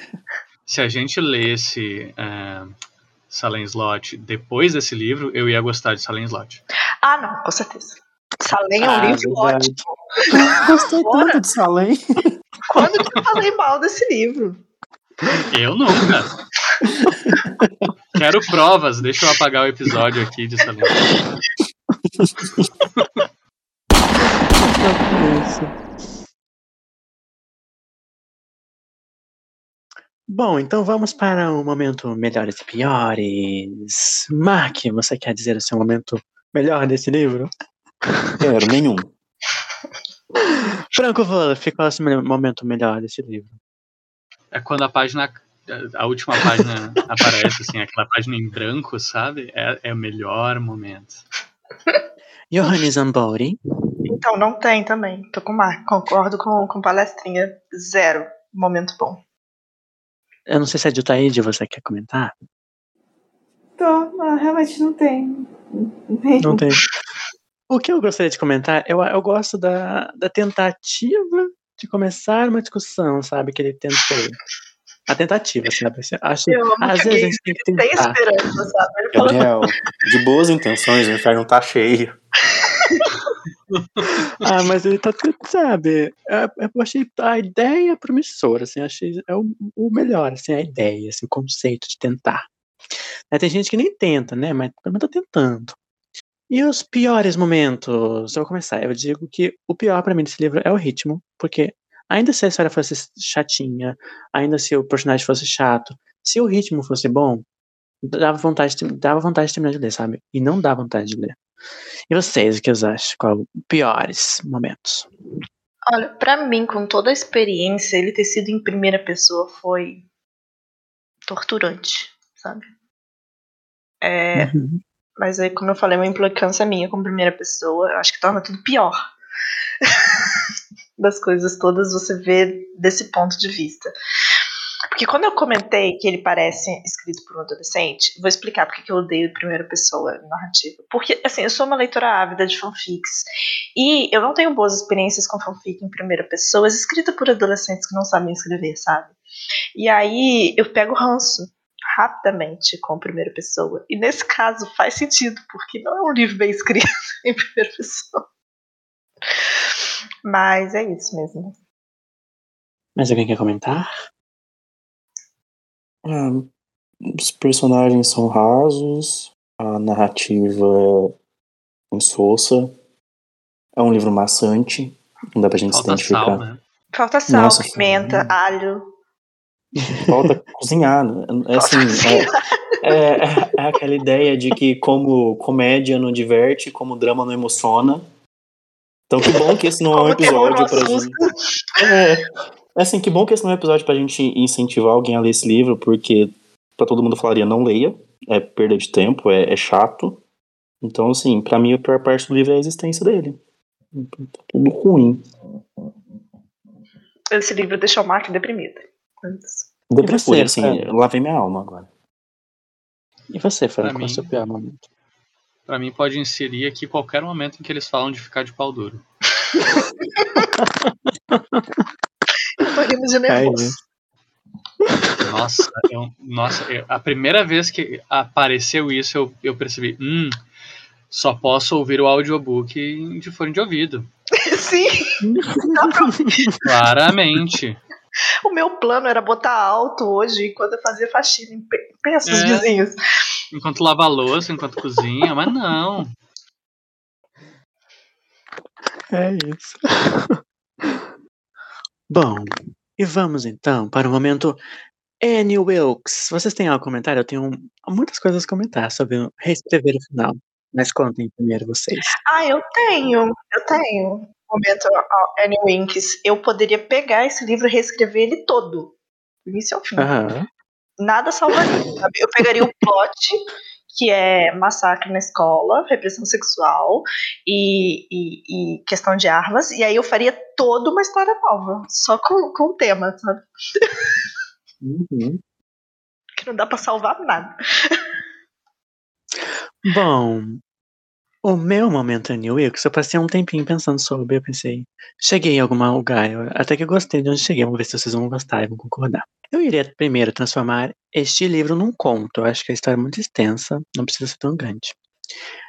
se a gente lesse é, Salem Slot depois desse livro, eu ia gostar de Salem Slot. Ah, não, com certeza. Salem é um Ah, livro verdade. ótimo. Gostei tanto de Salem. Quando que eu falei mal desse livro? Eu nunca. Quero provas, deixa eu apagar o episódio aqui de Salem Slot. Bom, então vamos para o momento melhores e piores. Mark, você quer dizer o seu momento melhor desse livro? Quero, nenhum. Franco Wolff, qual é o seu me- momento melhor desse livro? É quando a página, a última página aparece, assim, aquela página em branco, sabe? É, é o melhor momento. Johannes Zambori. Então, não tem também. Tô com o Marco. Concordo com, com palestrinha. Zero. Momento bom. Eu não sei se a Jutaíde você quer comentar. Tô, mas realmente não tem. nenhum. Não tem. O que eu gostaria de comentar, eu, eu gosto da, da tentativa de começar uma discussão, sabe? Que ele tentou. A tentativa, sabe? Acho, Eu às que vezes a gente tem que Tem tentar. esperança, sabe? Ele falou, Gabriel, de boas intenções, o inferno tá cheio. Ah, mas ele tá, sabe? é- é- Eu achei a ideia promissora, assim, achei é o, o melhor, assim, a ideia, assim, o conceito de tentar. Né, Tem gente que nem tenta, né? Mas pelo menos tá tentando. E os piores momentos? Eu vou começar. Eu digo que o pior pra mim desse livro é o ritmo, porque ainda se a história fosse chatinha, ainda se o personagem fosse chato, se o ritmo fosse bom, dava vontade, de- dava vontade de terminar de ler, sabe? E não dá vontade de ler. E vocês, o que vocês acham? Qual piores momentos? Olha, pra mim, com toda a experiência, ele ter sido em primeira pessoa foi torturante, sabe? É, Uhum. Mas aí, como eu falei, é uma implicância minha com primeira pessoa, eu acho que torna tudo pior. das coisas todas você vê desse ponto de vista. Porque quando eu comentei que ele parece escrito por um adolescente, vou explicar porque que eu odeio primeira pessoa narrativa. Porque, assim, eu sou uma leitora ávida de fanfics. E eu não tenho boas experiências com fanfic em primeira pessoa, escrita por adolescentes que não sabem escrever, sabe? E aí eu pego ranço rapidamente com primeira pessoa. E nesse caso faz sentido, porque não é um livro bem escrito em primeira pessoa. Mas é isso mesmo. Mais alguém quer comentar? Ah, os personagens são rasos, a narrativa é insossa, é um livro maçante, não dá pra gente se Falta identificar. sal, né? Falta sal, Nossa, pimenta, alho. Falta cozinhar. né? É assim, é, é, é- aquela ideia de que como comédia não diverte, como drama não emociona. Então que bom que esse não é um episódio pra gente. É, é assim, que bom que esse não é um episódio pra gente incentivar alguém a ler esse livro, porque pra todo mundo falaria não leia, é perda de tempo, é, é chato. Então, assim, pra mim a pior parte do livro é a existência dele. Tá tudo ruim. Esse livro deixou o Mark deprimido. Depressor, você, assim, Fran? lavei minha alma agora. E você, Fran, Pra qual é o mim- seu pior momento? Pra mim pode inserir aqui qualquer momento em que eles falam de ficar de pau duro. Eu tô rindo de É nervoso. isso. Nossa, eu- nossa eu- a primeira vez que apareceu isso, eu, eu percebi, hum, só posso ouvir o audiobook de fone de ouvido. Sim, Claramente. O meu plano era botar alto hoje enquanto eu fazia faxina. Pe- Pensa os É. vizinhos. Enquanto lava a louça, enquanto cozinha, mas não. É isso. Bom, e vamos então para o momento Annie Wilkes. Vocês têm algo a comentar? Eu tenho muitas coisas a comentar sobre reescrever o final. Mas contem primeiro vocês. Ah, eu tenho, eu tenho. Momento Annie Winks. Eu poderia pegar esse livro e reescrever ele todo. Do início ao fim. Aham. Nada salvaria, sabe? Eu pegaria o plot, que é massacre na escola, repressão sexual e, e- e questão de armas, e aí eu faria toda uma história nova, só com, com o tema, sabe? Uhum. Que não dá pra salvar nada. Bom, o meu momento Annie Wilkes, eu passei um tempinho pensando sobre, eu pensei, cheguei em algum lugar, eu até que gostei de onde cheguei, vamos ver se vocês vão gostar e vão concordar. Eu iria primeiro transformar este livro num conto, eu acho que a história é muito extensa, não precisa ser tão grande.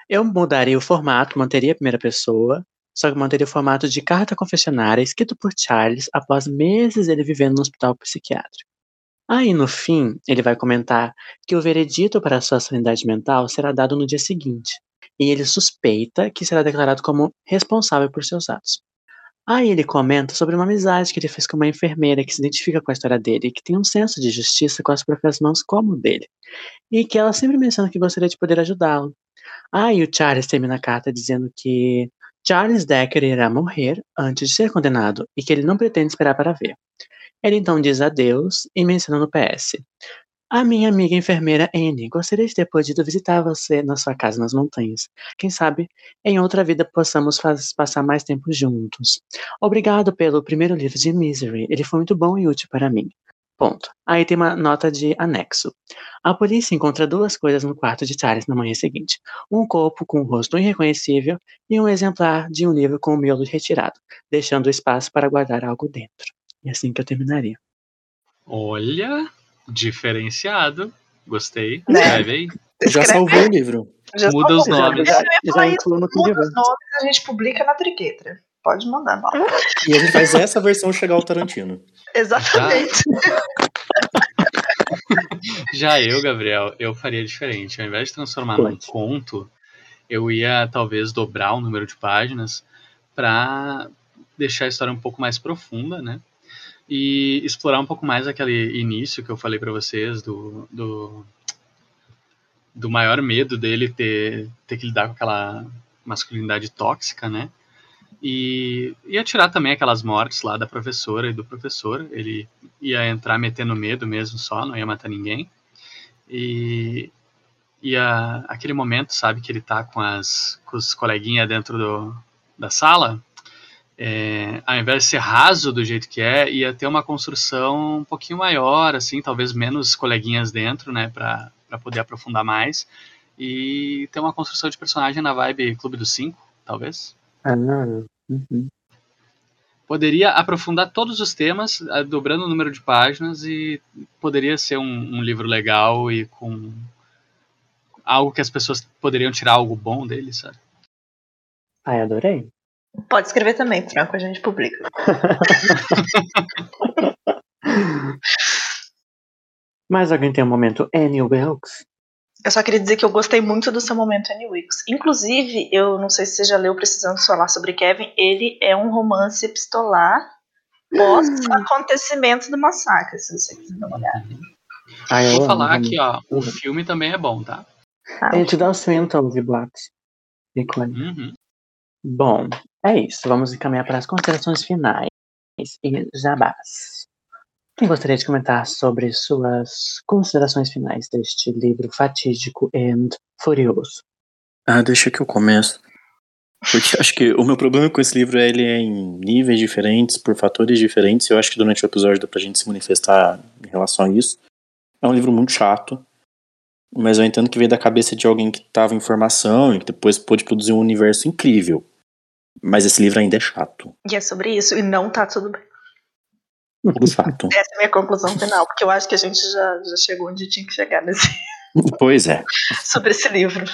Eu mudaria o formato, manteria a primeira pessoa, só que manteria o formato de carta confessionária escrito por Charles após meses ele vivendo no hospital psiquiátrico. Aí, no fim, ele vai comentar que o veredito para sua sanidade mental será dado no dia seguinte, e ele suspeita que será declarado como responsável por seus atos. Aí ele comenta sobre uma amizade que ele fez com uma enfermeira que se identifica com a história dele e que tem um senso de justiça com as próprias mãos como o dele, e que ela sempre menciona que gostaria de poder ajudá-lo. Aí o Charles termina a carta dizendo que Charles Decker irá morrer antes de ser condenado e que ele não pretende esperar para ver. Ele então diz adeus e menciona no PS. A minha amiga enfermeira Anne, gostaria de ter podido visitar você na sua casa nas montanhas. Quem sabe, em outra vida possamos passar mais tempo juntos. Obrigado pelo primeiro livro de Misery, ele foi muito bom e útil para mim. Ponto. Aí tem uma nota de anexo. A polícia encontra duas coisas no quarto de Charles na manhã seguinte: um corpo com um rosto irreconhecível e um exemplar de um livro com o miolo retirado, deixando espaço para guardar algo dentro. E assim que eu terminaria. Olha, diferenciado. Gostei. Né? Escreve aí. Já salvou o livro. Já Muda os salvou. nomes. Já incluo no muda os nomes a gente publica na triquetra. Pode mandar, mal. E a gente faz essa versão chegar ao Tarantino. Exatamente. Já eu, Gabriel, eu faria diferente. Ao invés de transformar num conto, eu ia talvez dobrar o número de páginas para deixar a história um pouco mais profunda, né? E explorar um pouco mais aquele início que eu falei para vocês do, do do maior medo dele ter, ter que lidar com aquela masculinidade tóxica, né? E ia tirar também aquelas mortes lá da professora e do professor. Ele ia entrar metendo medo mesmo só, não ia matar ninguém. E ia aquele momento, sabe, que ele tá com as com os coleguinhas dentro do, da sala, é, ao invés de ser raso do jeito que é, ia ter uma construção um pouquinho maior, assim, talvez menos coleguinhas dentro, né, para poder aprofundar mais. E ter uma construção de personagem na vibe Clube dos Cinco, talvez. Ah, uhum. Poderia aprofundar todos os temas, eh, dobrando o número de páginas, e poderia ser um, um livro legal e com algo que as pessoas poderiam tirar algo bom dele, sabe? Ai, adorei. Pode escrever também, Franco, a gente publica. Mais alguém tem um momento Annie Wilkes? Eu só queria dizer que eu gostei muito do seu momento Annie Wilkes. Inclusive, eu não sei se você já leu Precisando Falar sobre Kevin, ele é um romance epistolar pós acontecimento do massacre, se você quiser dar uma olhada. Eu Vou falar amo. aqui, ó, o filme também é bom, tá? Tá? A gente dá o Swinton de. Ícone. Uhum. Bom, é isso. Vamos encaminhar para as considerações finais e jabás. Quem gostaria de comentar sobre suas considerações finais deste livro fatídico e furioso? Ah, deixa que eu começo. Porque acho que o meu problema com esse livro é ele é em níveis diferentes, por fatores diferentes. Eu acho que durante o episódio dá pra gente se manifestar em relação a isso. É um livro muito chato, mas eu entendo que veio da cabeça de alguém que tava em formação e que depois pôde produzir um universo incrível. Mas esse livro ainda é chato. E é sobre isso, e não tá tudo bem. Tudo chato. Essa é a minha conclusão final, porque eu acho que a gente já, já chegou onde tinha que chegar nesse, pois é. sobre esse livro.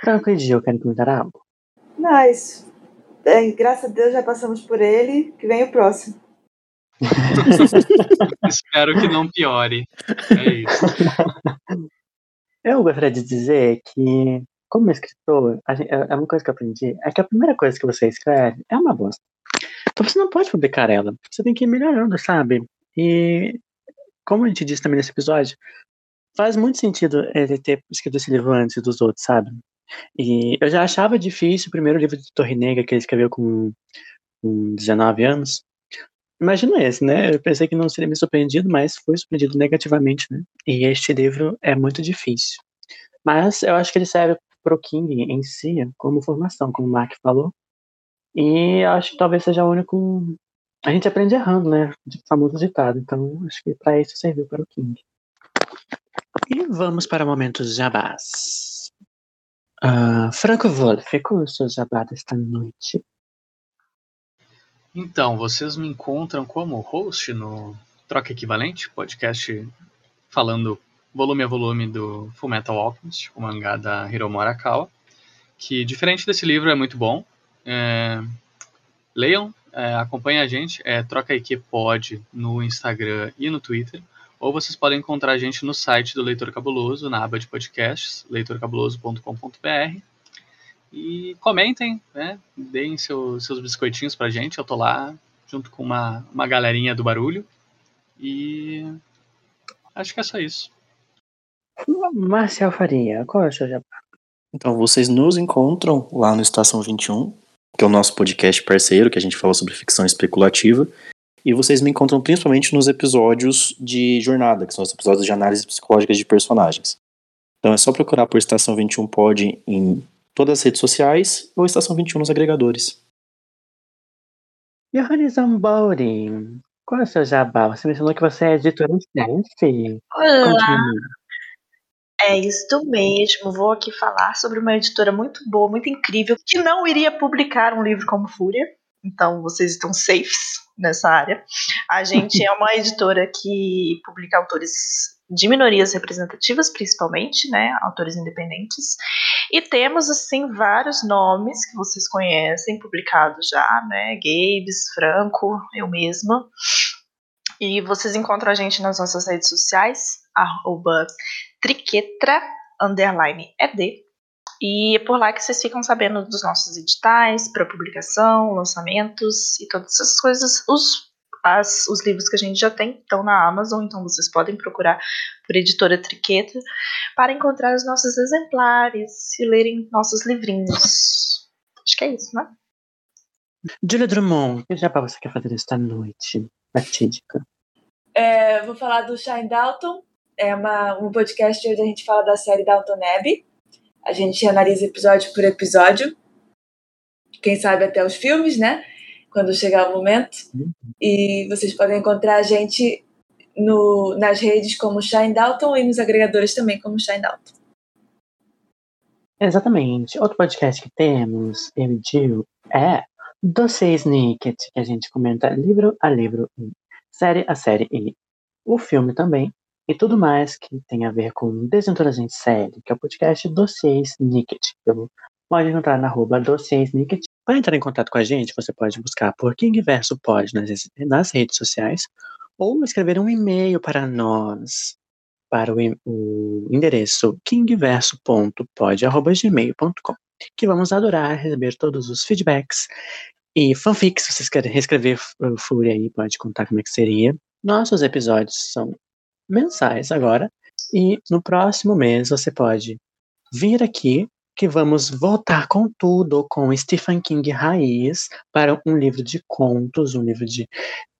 Franco e Gil, querem comentar algo? Mas, é, graças a Deus já passamos por ele, que vem o próximo. Espero que não piore. É isso. Eu gostaria de dizer que, como escritor, gente- é é uma coisa que eu aprendi, é que a primeira coisa que você escreve é uma bosta. Então você não pode publicar ela. Você tem que ir melhorando, sabe? E, como a gente disse também nesse episódio, faz muito sentido ele ter escrito esse livro antes dos outros, sabe? E eu já achava difícil o primeiro livro de Torre Negra que ele escreveu com, com 19 anos. Imagino esse, né? Eu pensei que não seria me surpreendido, mas fui surpreendido negativamente, né? E este livro é muito difícil. Mas eu acho que ele serve pro King em si como formação, como o Mark falou. E acho que talvez seja o único. A gente aprende errando, né? De famoso ditado. Então acho que para isso serviu para o King. E vamos para momentos jabás. Ah, Franco Wolf, qual é o seu jabá desta noite? Então, vocês me encontram como host no Troca Equivalente, podcast falando volume a volume do Fullmetal Alchemist, o mangá da Hiromu Arakawa, que diferente desse livro é muito bom. É, leiam, é, acompanhem a gente, é Troca Equipe Pod no Instagram e no Twitter, ou vocês podem encontrar a gente no site do Leitor Cabuloso, na aba de podcasts, leitorcabuloso.com.br. E comentem, né? Deem seu- seus biscoitinhos pra gente. Eu tô lá junto com uma, uma galerinha do barulho. E acho que é só isso. Marcial Faria, qual é o seu jabá? Então, vocês nos encontram lá no Estação 21, que é o nosso podcast parceiro, que a gente fala sobre ficção especulativa. E vocês me encontram principalmente nos episódios de jornada, que são os episódios de análise psicológica de personagens. Então é só procurar por Estação 21 Pod em todas as redes sociais ou Estação 21 nos agregadores. Johannes Zambori, qual é o seu jabá? Você mencionou que você é editora-chefe. Olá, Continue. É isso mesmo. Vou aqui falar sobre uma editora muito boa, muito incrível, que não iria publicar um livro como Fúria. Então vocês estão safes nessa área. A gente é uma editora que publica autores de minorias representativas, principalmente, né, autores independentes. E temos assim vários nomes que vocês conhecem publicados já, né, Gabes, Franco, eu mesma. E vocês encontram a gente nas nossas redes sociais, arroba triquetra, underline ed. E é por lá que vocês ficam sabendo dos nossos editais para publicação, lançamentos e todas essas coisas. Os, as, os livros que a gente já tem estão na Amazon, então vocês podem procurar por editora Triqueta para encontrar os nossos exemplares e lerem nossos livrinhos. Acho que é isso, né? Julia Drummond, que jabá você quer fazer esta noite? Fatídica. É, vou falar do Shine Dalton. É uma, um podcast onde a gente fala da série Dalton Abbey. A gente analisa episódio por episódio. Quem sabe até os filmes, né? Quando chegar o momento. E vocês podem encontrar a gente no, nas redes como Shine Dalton e nos agregadores também como Shine Dalton. Exatamente. Outro podcast que temos, eu e é Dossiê Snicket, que a gente comenta livro a livro série a série e o filme também. E tudo mais que tem a ver com Desventura Gente Série, que é o podcast Dossiê Snicket. Eu pode encontrar na arroba Dossiê Snicket. Para entrar em contato com a gente, você pode buscar por King Verso Pod nas, nas redes sociais ou escrever um e-mail para nós para o, o endereço kingverso.pod.gmail.com que vamos adorar receber todos os feedbacks e fanfics, se vocês querem reescrever Fúria aí, pode contar como é que seria. Nossos episódios são mensais agora, e no próximo mês você pode vir aqui que vamos voltar com tudo com Stephen King raiz para um livro de contos, um livro de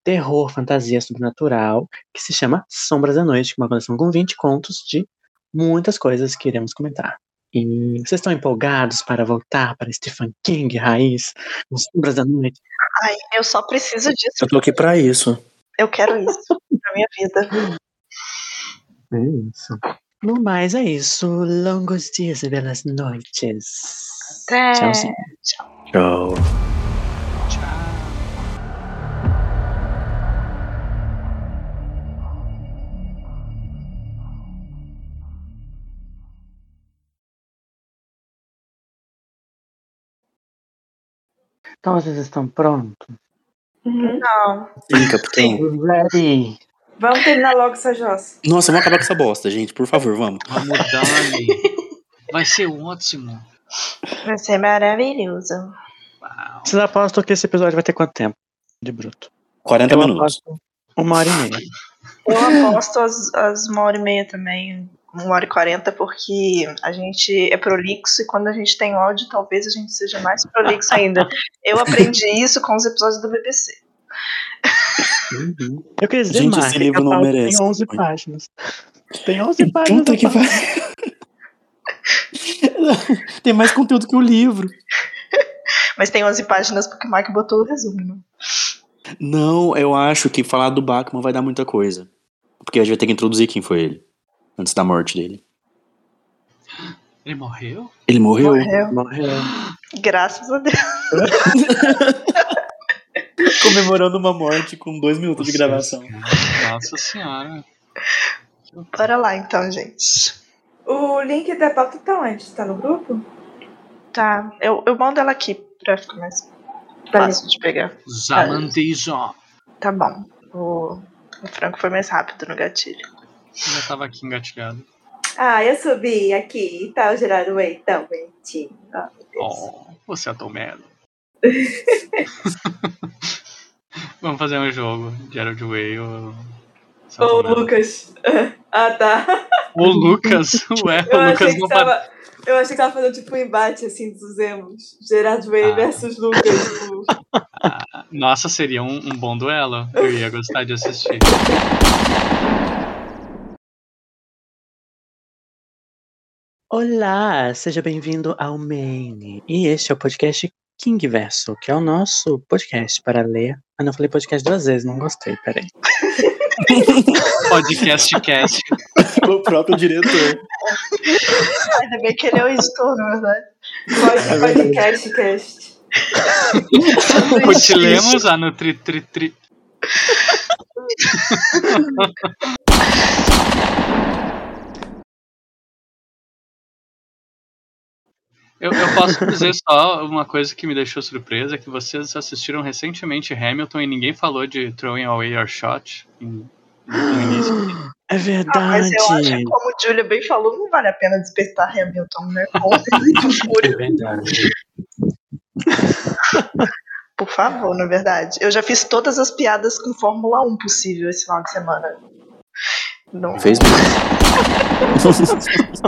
terror, fantasia sobrenatural, que se chama Sombras da Noite, que é uma coleção com 20 contos de muitas coisas que iremos comentar. E vocês estão empolgados para voltar para Stephen King raiz, com Sombras da Noite? Ai, eu só preciso disso. Eu tô aqui pra isso. Eu quero isso pra minha vida. É isso. No mais, é isso. Longos dias e belas noites. Até. Tchauzinho. Tchau. Tchau. Então vocês estão prontos? Não. Sim, capitão. Ready? Vamos terminar logo essa jossa. Nossa, vamos acabar com essa bosta, gente. Por favor, vamos. Vamos, Dani. Vai ser ótimo. Vai ser maravilhoso. Uau. Vocês apostam que esse episódio vai ter quanto tempo de bruto? 40 Eu minutos. aposto uma hora e meia. Eu aposto as, as uma hora e meia também, uma hora e quarenta, porque a gente é prolixo e quando a gente tem ódio, talvez a gente seja mais prolixo ainda. Eu aprendi isso com os episódios do BBC. Uhum. Eu queria dizer Gente, mais. esse livro a não merece. Tem 11 páginas. Tem 11 páginas. Puta que. Tem mais conteúdo que o livro. Mas tem 11 páginas porque o Mike botou o resumo. Né? Não, eu acho que falar do Bachman vai dar muita coisa. Porque a gente vai ter que introduzir quem foi ele. Antes da morte dele. Ele morreu? Ele morreu? Morreu. Morreu. Graças a Deus. Comemorando uma morte com dois minutos de gravação. Nossa senhora. Bora lá então, gente. O link da pauta tá onde? Tá no grupo? Tá, eu, eu mando ela aqui pra ficar mais fácil de pegar. Zamantijo. Tá bom. O, o Franco foi mais rápido no gatilho. Já tava aqui engatilhado. Ah, eu subi aqui e tá o Gerardo Way tão bonitinho. Oh, você é tão merda. Vamos fazer um jogo. Gerald Way ou. Celton Mello. Lucas. Ah, tá. O Lucas. Ué, Eu o achei, Lucas que não tava, eu achei que tava fazendo tipo um embate assim dos emos. Gerard Way Ah. versus Lucas. tipo. Nossa, seria um, um bom duelo. Eu ia gostar de assistir. Olá, seja bem-vindo ao Maine. E este é o podcast King Verso, que é o nosso podcast para ler. Ah, não falei podcast duas vezes, não gostei, peraí. Podcast cast. o próprio diretor. Ainda bem que ele é o editor, na verdade. Pode, podcast, cast. Putilemos a no tri tri tri. Eu, eu posso dizer só uma coisa que me deixou surpresa, que vocês assistiram recentemente Hamilton e ninguém falou de Throwing Away Your Shot em- no início. É Ah, mas verdade. eu acho que, como o Julia bem falou, não vale a pena despertar Hamilton, né? Com É verdade. por favor, na verdade. Eu já fiz todas as piadas com Fórmula 1 possível esse final de semana. Não, Fez mesmo.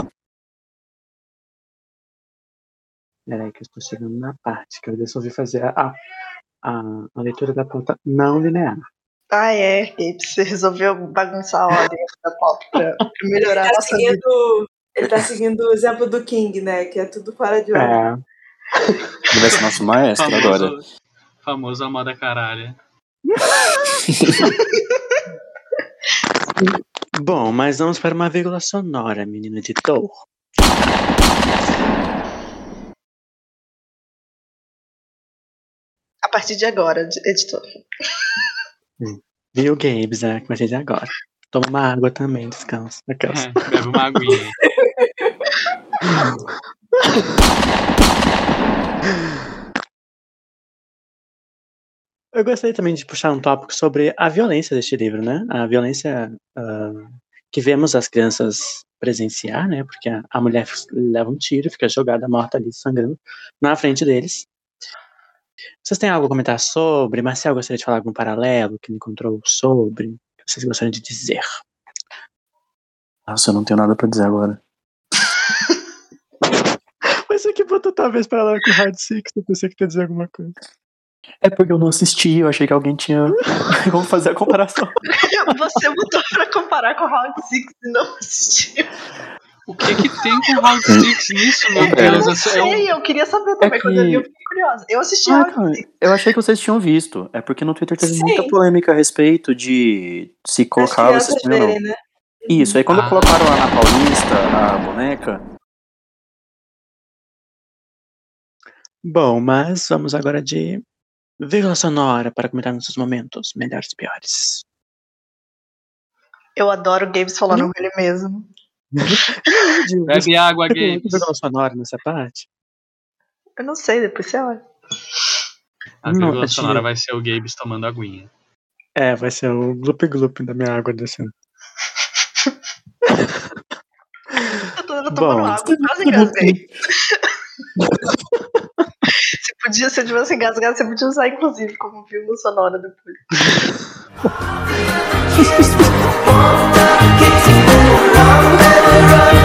Peraí, que eu estou chegando na parte que eu resolvi fazer a, a, a leitura da pauta não linear. Ah, é, Gabe, você resolveu bagunçar a ordem da pauta pra, melhorar a Tá nossa vida. seguindo, ele tá seguindo o exemplo do King, né? Que é tudo fora de ordem. É, Ele vai ser nosso maestro agora. Famoso, famoso a moda caralho. Bom, mas vamos para uma vírgula sonora, menino editor. Partir de agora, editor. Viu, Gabes? É, a partir de agora. Toma uma água também, descansa. Aquelas. É, bebe uma aguinha. Eu gostaria também de puxar um tópico sobre a violência deste livro, né? A violência ah, que vemos as crianças presenciar, né? Porque a, a mulher leva um tiro, fica jogada morta ali, sangrando, na frente deles. Vocês têm algo a comentar sobre? Marcel gostaria de falar algum paralelo que ele encontrou sobre? Que vocês gostariam de dizer? Nossa, eu não tenho nada pra dizer agora. Mas você que botou talvez paralelo com Hard Six, eu pensei que ia dizer alguma coisa. É porque eu não assisti, eu achei que alguém tinha como fazer a comparação. Você botou pra comparar com Round 6 e não assistiu. O que que tem com Round 6 nisso, meu É, Deus? Eu Essa é sei, eu queria saber também. É Quando eu vi, que- eu fiquei curiosa. Eu assisti Ah, cara, 6. eu achei que vocês tinham visto. É porque no Twitter teve Sim. muita polêmica a respeito de se colocava ou não. verem, né? Isso, aí quando Ah. colocaram lá na Paulista a boneca, Bom, mas vamos agora de vírgula sonora para comentar nossos momentos melhores e piores. Eu adoro games falando com ele mesmo. Bebe água, Você tem sonora nessa parte? Eu não sei, depois você olha. A tinha- sonora vai ser o Gabes tomando aguinha. É, vai ser o glup glup da minha água descendo. Eu tô, eu tô Bom. tomando água, quase engasguei. Se podia, se eu tivesse engasgado, você podia usar, inclusive, como vírgula sonora depois. I'll never run